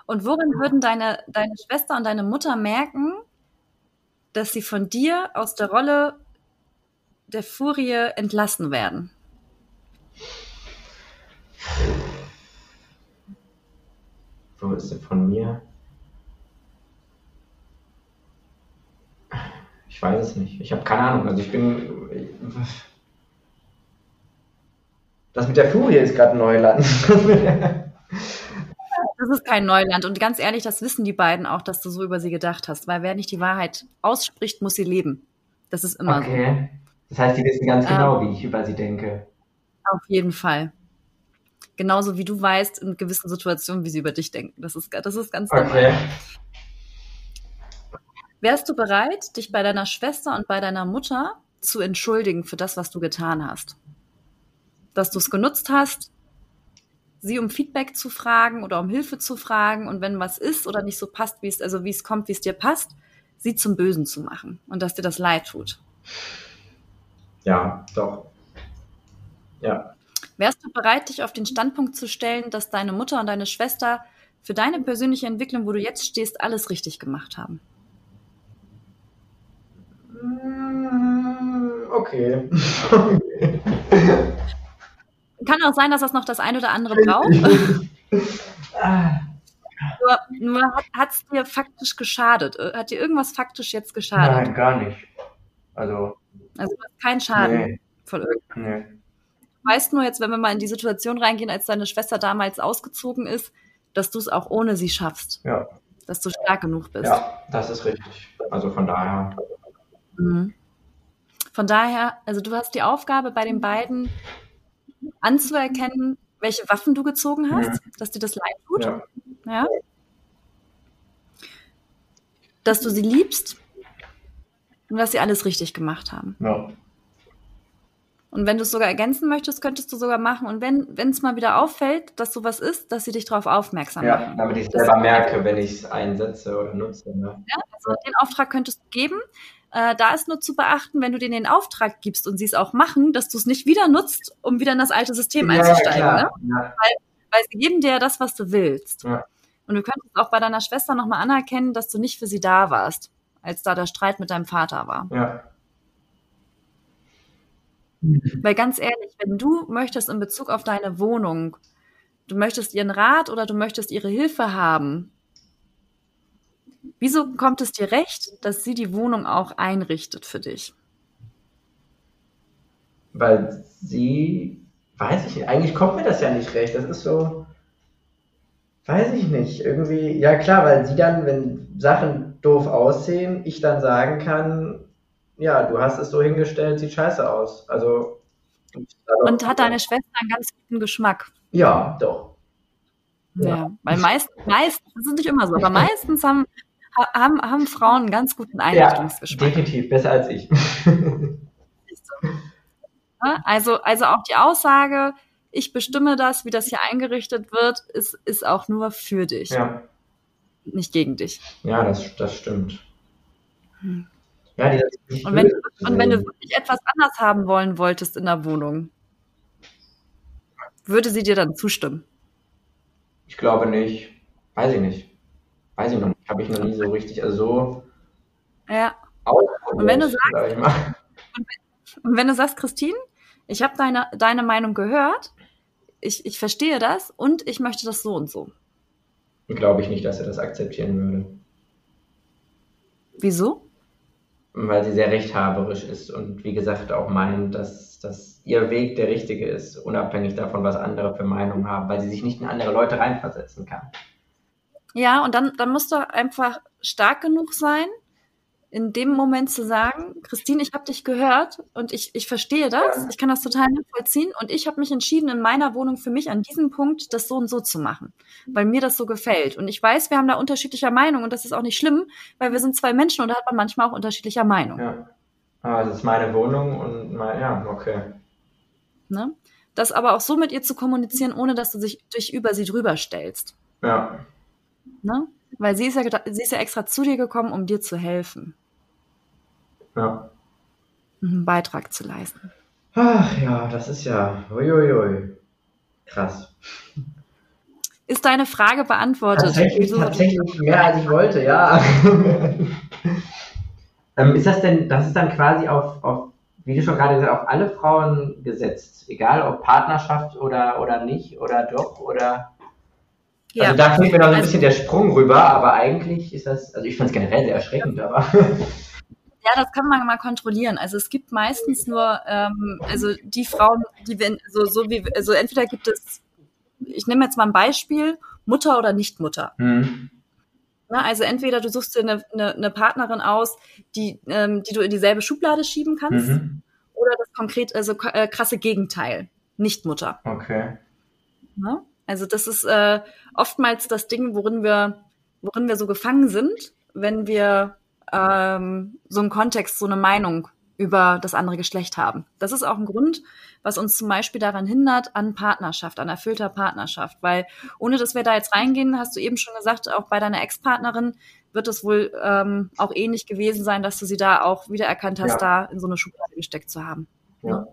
Speaker 3: Und worin würden deine, deine Schwester und deine Mutter merken, dass sie von dir aus der Rolle der Furie entlassen werden?
Speaker 4: Wo ist sie von mir? Ich weiß es nicht. Ich habe keine Ahnung. Also ich bin. Das mit der Furie ist gerade Neuland.
Speaker 3: Das ist kein Neuland. Und ganz ehrlich, das wissen die beiden auch, dass du so über sie gedacht hast. Weil wer nicht die Wahrheit ausspricht, muss sie leben. Das ist immer
Speaker 4: okay. so. Das heißt, die wissen ganz genau, ähm, wie ich über sie denke.
Speaker 3: Auf jeden Fall. Genauso wie du weißt in gewissen Situationen, wie sie über dich denken. Das ist, das ist ganz normal. Okay. Wärst du bereit, dich bei deiner Schwester und bei deiner Mutter zu entschuldigen für das, was du getan hast? Dass du es genutzt hast, sie um Feedback zu fragen oder um Hilfe zu fragen und wenn was ist oder nicht so passt, wie es, also wie es kommt, wie es dir passt, sie zum Bösen zu machen und dass dir das leid tut.
Speaker 4: Ja, doch. Ja.
Speaker 3: Wärst du bereit, dich auf den Standpunkt zu stellen, dass deine Mutter und deine Schwester für deine persönliche Entwicklung, wo du jetzt stehst, alles richtig gemacht haben?
Speaker 4: okay.
Speaker 3: Kann auch sein, dass das noch das ein oder andere braucht. nur nur hat es dir faktisch geschadet? Hat dir irgendwas faktisch jetzt geschadet?
Speaker 4: Nein, gar nicht. Also.
Speaker 3: Also kein Schaden
Speaker 4: Nee.
Speaker 3: von irgendwas.
Speaker 4: Nee.
Speaker 3: Du weißt nur jetzt, wenn wir mal in die Situation reingehen, als deine Schwester damals ausgezogen ist, dass du es auch ohne sie schaffst.
Speaker 4: Ja.
Speaker 3: Dass du stark genug bist.
Speaker 4: ja, das ist richtig. Also von daher.
Speaker 3: Mhm. Von daher, also du hast die Aufgabe bei den beiden anzuerkennen, welche Waffen du gezogen hast, dass dir das leid tut,
Speaker 4: Ja.
Speaker 3: ja. Dass du sie liebst und dass sie alles richtig gemacht haben.
Speaker 4: Ja.
Speaker 3: Und wenn du es sogar ergänzen möchtest, könntest du sogar machen. Und wenn es mal wieder auffällt, dass sowas ist, dass sie dich darauf aufmerksam
Speaker 4: ja,
Speaker 3: machen.
Speaker 4: damit ich selber merke, wenn ich es einsetze oder nutze. Ne?
Speaker 3: Ja, also den Auftrag könntest du geben. Äh, da ist nur zu beachten, wenn du denen den Auftrag gibst und sie es auch machen, dass du es nicht wieder nutzt, um wieder in das alte System einzusteigen.
Speaker 4: ja,
Speaker 3: ne?
Speaker 4: klar.
Speaker 3: Weil sie geben dir ja das, was du willst.
Speaker 4: Ja.
Speaker 3: Und du könntest auch bei deiner Schwester nochmal anerkennen, dass du nicht für sie da warst, als da der Streit mit deinem Vater war.
Speaker 4: Ja. ja.
Speaker 3: Weil ganz ehrlich, wenn du möchtest in Bezug auf deine Wohnung, du möchtest ihren Rat oder du möchtest ihre Hilfe haben, wieso kommt es dir recht, dass sie die Wohnung auch einrichtet für dich?
Speaker 4: Weil sie, weiß ich nicht, eigentlich kommt mir das ja nicht recht. Das ist so, weiß ich nicht, irgendwie, ja klar, weil sie dann, wenn Sachen doof aussehen, ich dann sagen kann, ja, du hast es so hingestellt, sieht scheiße aus. Also.
Speaker 3: Und hat deine Schwester einen ganz guten Geschmack?
Speaker 4: Ja, doch.
Speaker 3: Ja,
Speaker 4: Ja.
Speaker 3: weil meist, meistens, das ist nicht immer so, aber meistens haben, ha- haben, haben Frauen einen ganz guten
Speaker 4: Ja,
Speaker 3: Einrichtungsgeschmack.
Speaker 4: definitiv, besser als ich.
Speaker 3: Ne? Also, also auch die Aussage, ich bestimme das, wie das hier eingerichtet wird, ist, ist auch nur für dich,
Speaker 4: ja,
Speaker 3: nicht gegen dich.
Speaker 4: ja das, das stimmt.
Speaker 3: Hm.
Speaker 4: Ja, dieses
Speaker 3: Und wenn, und wenn du wirklich etwas anders haben wollen wolltest in der Wohnung, würde sie dir dann zustimmen?
Speaker 4: Ich glaube nicht. Weiß ich nicht. Weiß ich noch nicht. Habe ich noch nie so richtig, also so
Speaker 3: Ja. Und wenn du sagst-. Und wenn du sagst, Christine, ich habe deine, deine Meinung gehört, ich, ich verstehe das und ich möchte das so und so.
Speaker 4: Glaube ich nicht, dass er das akzeptieren würde.
Speaker 3: Wieso?
Speaker 4: Weil sie sehr rechthaberisch ist und wie gesagt auch meint, dass, dass ihr Weg der richtige ist, unabhängig davon, was andere für Meinungen haben, weil sie sich nicht in andere Leute reinversetzen kann.
Speaker 3: Ja, und dann, dann musst du einfach stark genug sein, in dem Moment zu sagen, Christine, ich habe dich gehört und ich, ich verstehe das, ich kann das total nachvollziehen und ich habe mich entschieden, in meiner Wohnung für mich an diesem Punkt das so und so zu machen, weil mir das so gefällt. Und ich weiß, wir haben da unterschiedlicher Meinung und das ist auch nicht schlimm, weil wir sind zwei Menschen und da hat man manchmal auch unterschiedlicher Meinung.
Speaker 4: Ja. Aber es ist meine Wohnung und mein, ja, okay.
Speaker 3: Ne? Das aber auch so mit ihr zu kommunizieren, ohne dass du dich, dich über sie drüber stellst.
Speaker 4: Ja.
Speaker 3: Ne? Weil sie ist, ja, sie ist ja extra zu dir gekommen, um dir zu helfen,
Speaker 4: Ja.
Speaker 3: einen Beitrag zu leisten.
Speaker 4: Ach ja, das ist ja. Uiuiui. Krass.
Speaker 3: Ist deine Frage beantwortet?
Speaker 4: Tatsächlich,
Speaker 3: Wieso-
Speaker 4: tatsächlich mehr als ich wollte, ja. ähm, ist das denn, das ist dann quasi auf, auf, wie du schon gerade gesagt hast, auf alle Frauen gesetzt, egal ob Partnerschaft oder, oder nicht oder doch oder.
Speaker 3: Ja.
Speaker 4: Also da fehlt mir noch so ein
Speaker 3: Also-
Speaker 4: bisschen der Sprung rüber, aber eigentlich ist das, also ich finde es generell sehr erschreckend, aber.
Speaker 3: Ja, das kann man mal kontrollieren. Also es gibt meistens nur, ähm, also die Frauen, die wenn, so, so wie, also entweder gibt es, ich nehme jetzt mal ein Beispiel, Mutter oder Nichtmutter.
Speaker 4: Hm.
Speaker 3: Ne? Also entweder du suchst dir eine, eine, eine Partnerin aus, die, ähm, die du in dieselbe Schublade schieben kannst,
Speaker 4: Mhm.
Speaker 3: oder das konkret, also äh, krasse Gegenteil, Nichtmutter.
Speaker 4: Okay.
Speaker 3: Ne? Also das ist äh, oftmals das Ding, worin wir, worin wir so gefangen sind, wenn wir ähm, so einen Kontext, so eine Meinung über das andere Geschlecht haben. Das ist auch ein Grund, was uns zum Beispiel daran hindert, an Partnerschaft, an erfüllter Partnerschaft. Weil ohne dass wir da jetzt reingehen, hast du eben schon gesagt, auch bei deiner Ex-Partnerin wird es wohl ähm, auch ähnlich gewesen sein, dass du sie da auch wiedererkannt hast,
Speaker 4: Ja.
Speaker 3: da in so eine Schublade gesteckt zu haben.
Speaker 4: Ja.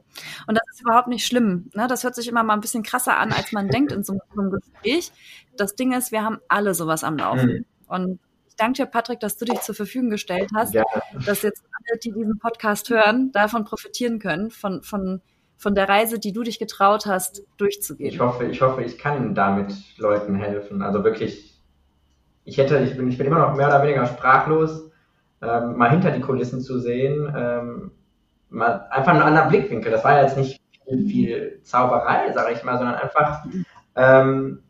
Speaker 3: Und das ist überhaupt nicht schlimm. Ne? Das hört sich immer mal ein bisschen krasser an, als man denkt in so einem Gespräch. Das Ding ist, wir haben alle sowas am Laufen.
Speaker 4: Mhm.
Speaker 3: Und ich danke dir, Patrick, dass du dich zur Verfügung gestellt hast, ja. dass jetzt alle, die diesen Podcast hören, davon profitieren können, von, von, von der Reise, die du dich getraut hast, durchzugehen.
Speaker 4: Ich hoffe, ich hoffe, ich kann damit Leuten helfen. Also wirklich, ich hätte, ich bin, ich bin immer noch mehr oder weniger sprachlos, ähm, mal hinter die Kulissen zu sehen, ähm, mal einfach einen anderen Blickwinkel. Das war jetzt nicht viel, viel Zauberei, sage ich mal, sondern einfach, ähm,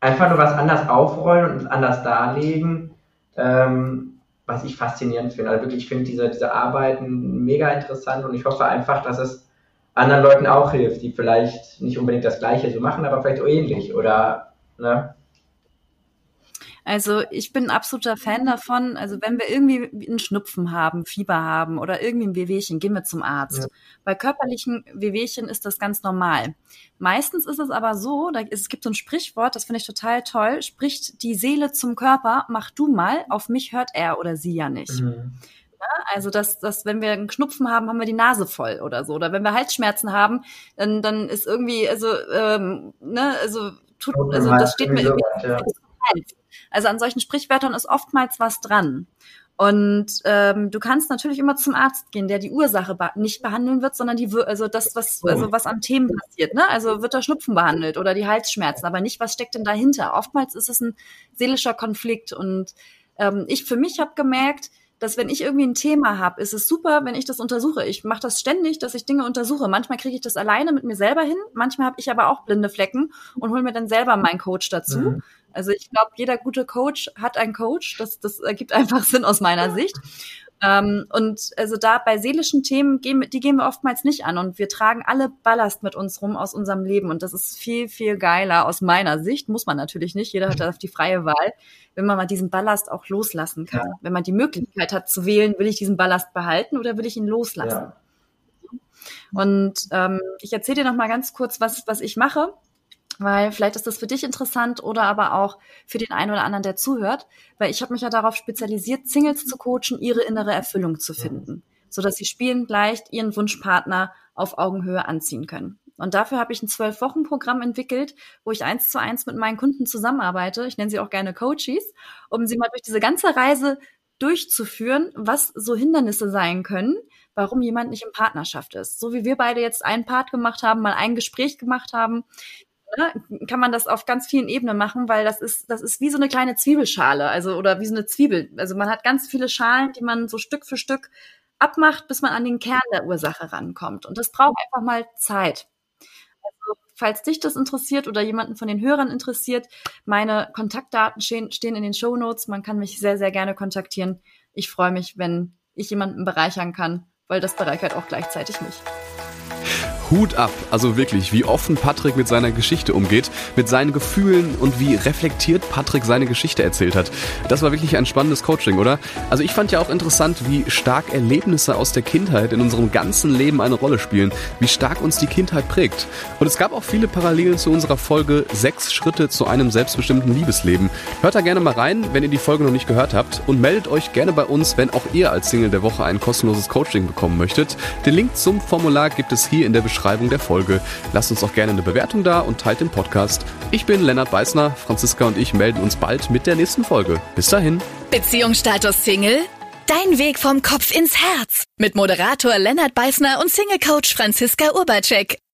Speaker 4: einfach nur was anders aufrollen und anders darlegen, ähm, was ich faszinierend finde. Also wirklich, ich finde diese, diese Arbeiten mega interessant und ich hoffe einfach, dass es anderen Leuten auch hilft, die vielleicht nicht unbedingt das Gleiche so machen, aber vielleicht auch ähnlich oder, ne?
Speaker 3: Also ich bin ein absoluter Fan davon. Also wenn wir irgendwie einen Schnupfen haben, Fieber haben oder irgendwie ein Wehwehchen, gehen wir zum Arzt. Ja. Bei körperlichen Wehwehchen ist das ganz normal. Meistens ist es aber so, da, es gibt so ein Sprichwort, das finde ich total toll, spricht die Seele zum Körper, mach du mal, auf mich hört er oder sie ja nicht. Mhm. Ja, also, dass, dass, wenn wir einen Knupfen haben, haben wir die Nase voll oder so. Oder wenn wir Halsschmerzen haben, dann, dann ist irgendwie, also, ähm, ne, also, tut, also das steht mir irgendwie. Ja. Also an solchen Sprichwörtern ist oftmals was dran. Und ähm, du kannst natürlich immer zum Arzt gehen, der die Ursache nicht behandeln wird, sondern die, also das, was, also was an Themen passiert. Ne? Also wird der Schnupfen behandelt oder die Halsschmerzen, aber nicht, was steckt denn dahinter. Oftmals ist es ein seelischer Konflikt. Und ähm, ich für mich habe gemerkt, dass wenn ich irgendwie ein Thema habe, ist es super, wenn ich das untersuche. Ich mache das ständig, dass ich Dinge untersuche. Manchmal kriege ich das alleine mit mir selber hin, manchmal habe ich aber auch blinde Flecken und hole mir dann selber meinen Coach dazu. Mhm. Also ich glaube, jeder gute Coach hat einen Coach. Das, das ergibt einfach Sinn aus meiner Sicht. Ähm, und also da bei seelischen Themen, gehen, die gehen wir oftmals nicht an und wir tragen alle Ballast mit uns rum aus unserem Leben und das ist viel, viel geiler aus meiner Sicht. Muss man natürlich nicht. Jeder hat auf die freie Wahl, wenn man mal diesen Ballast auch loslassen kann. Ja. Wenn man die Möglichkeit hat zu wählen, will ich diesen Ballast behalten oder will ich ihn loslassen? Ja. Und ähm, ich erzähle dir noch mal ganz kurz, was, was ich mache weil vielleicht ist das für dich interessant oder aber auch für den einen oder anderen, der zuhört, weil ich habe mich ja darauf spezialisiert, Singles zu coachen, ihre innere Erfüllung zu finden, so dass sie spielend leicht ihren Wunschpartner auf Augenhöhe anziehen können. Und dafür habe ich ein Zwölf-Wochen-Programm entwickelt, wo ich eins zu eins mit meinen Kunden zusammenarbeite. Ich nenne sie auch gerne Coaches, um sie mal durch diese ganze Reise durchzuführen, was so Hindernisse sein können, warum jemand nicht in Partnerschaft ist. So wie wir beide jetzt einen Part gemacht haben, mal ein Gespräch gemacht haben, ne, kann man das auf ganz vielen Ebenen machen, weil das ist, das ist wie so eine kleine Zwiebelschale, also oder wie so eine Zwiebel. Also man hat ganz viele Schalen, die man so Stück für Stück abmacht, bis man an den Kern der Ursache rankommt. Und das braucht einfach mal Zeit. Also, falls dich das interessiert oder jemanden von den Hörern interessiert, meine Kontaktdaten stehen, stehen in den Show Notes. Man kann mich sehr, sehr gerne kontaktieren. Ich freue mich, wenn ich jemanden bereichern kann, weil das bereichert auch gleichzeitig mich.
Speaker 1: Hut ab, also wirklich, wie offen Patrick mit seiner Geschichte umgeht, mit seinen Gefühlen und wie reflektiert Patrick seine Geschichte erzählt hat. Das war wirklich ein spannendes Coaching, oder? Also ich fand ja auch interessant, wie stark Erlebnisse aus der Kindheit in unserem ganzen Leben eine Rolle spielen, wie stark uns die Kindheit prägt. Und es gab auch viele Parallelen zu unserer Folge Sechs Schritte zu einem selbstbestimmten Liebesleben. Hört da gerne mal rein, wenn ihr die Folge noch nicht gehört habt und meldet euch gerne bei uns, wenn auch ihr als Single der Woche ein kostenloses Coaching bekommen möchtet. Den Link zum Formular gibt es hier in der Beschreibung Beschreibung der Folge. Lasst uns auch gerne eine Bewertung da und teilt den Podcast. Ich bin Lennart Beißner, Franziska und ich melden uns bald mit der nächsten Folge. Bis dahin.
Speaker 2: Beziehungsstatus Single? Dein Weg vom Kopf ins Herz. Mit Moderator Lennart Beißner und Single-Coach Franziska Urbacek.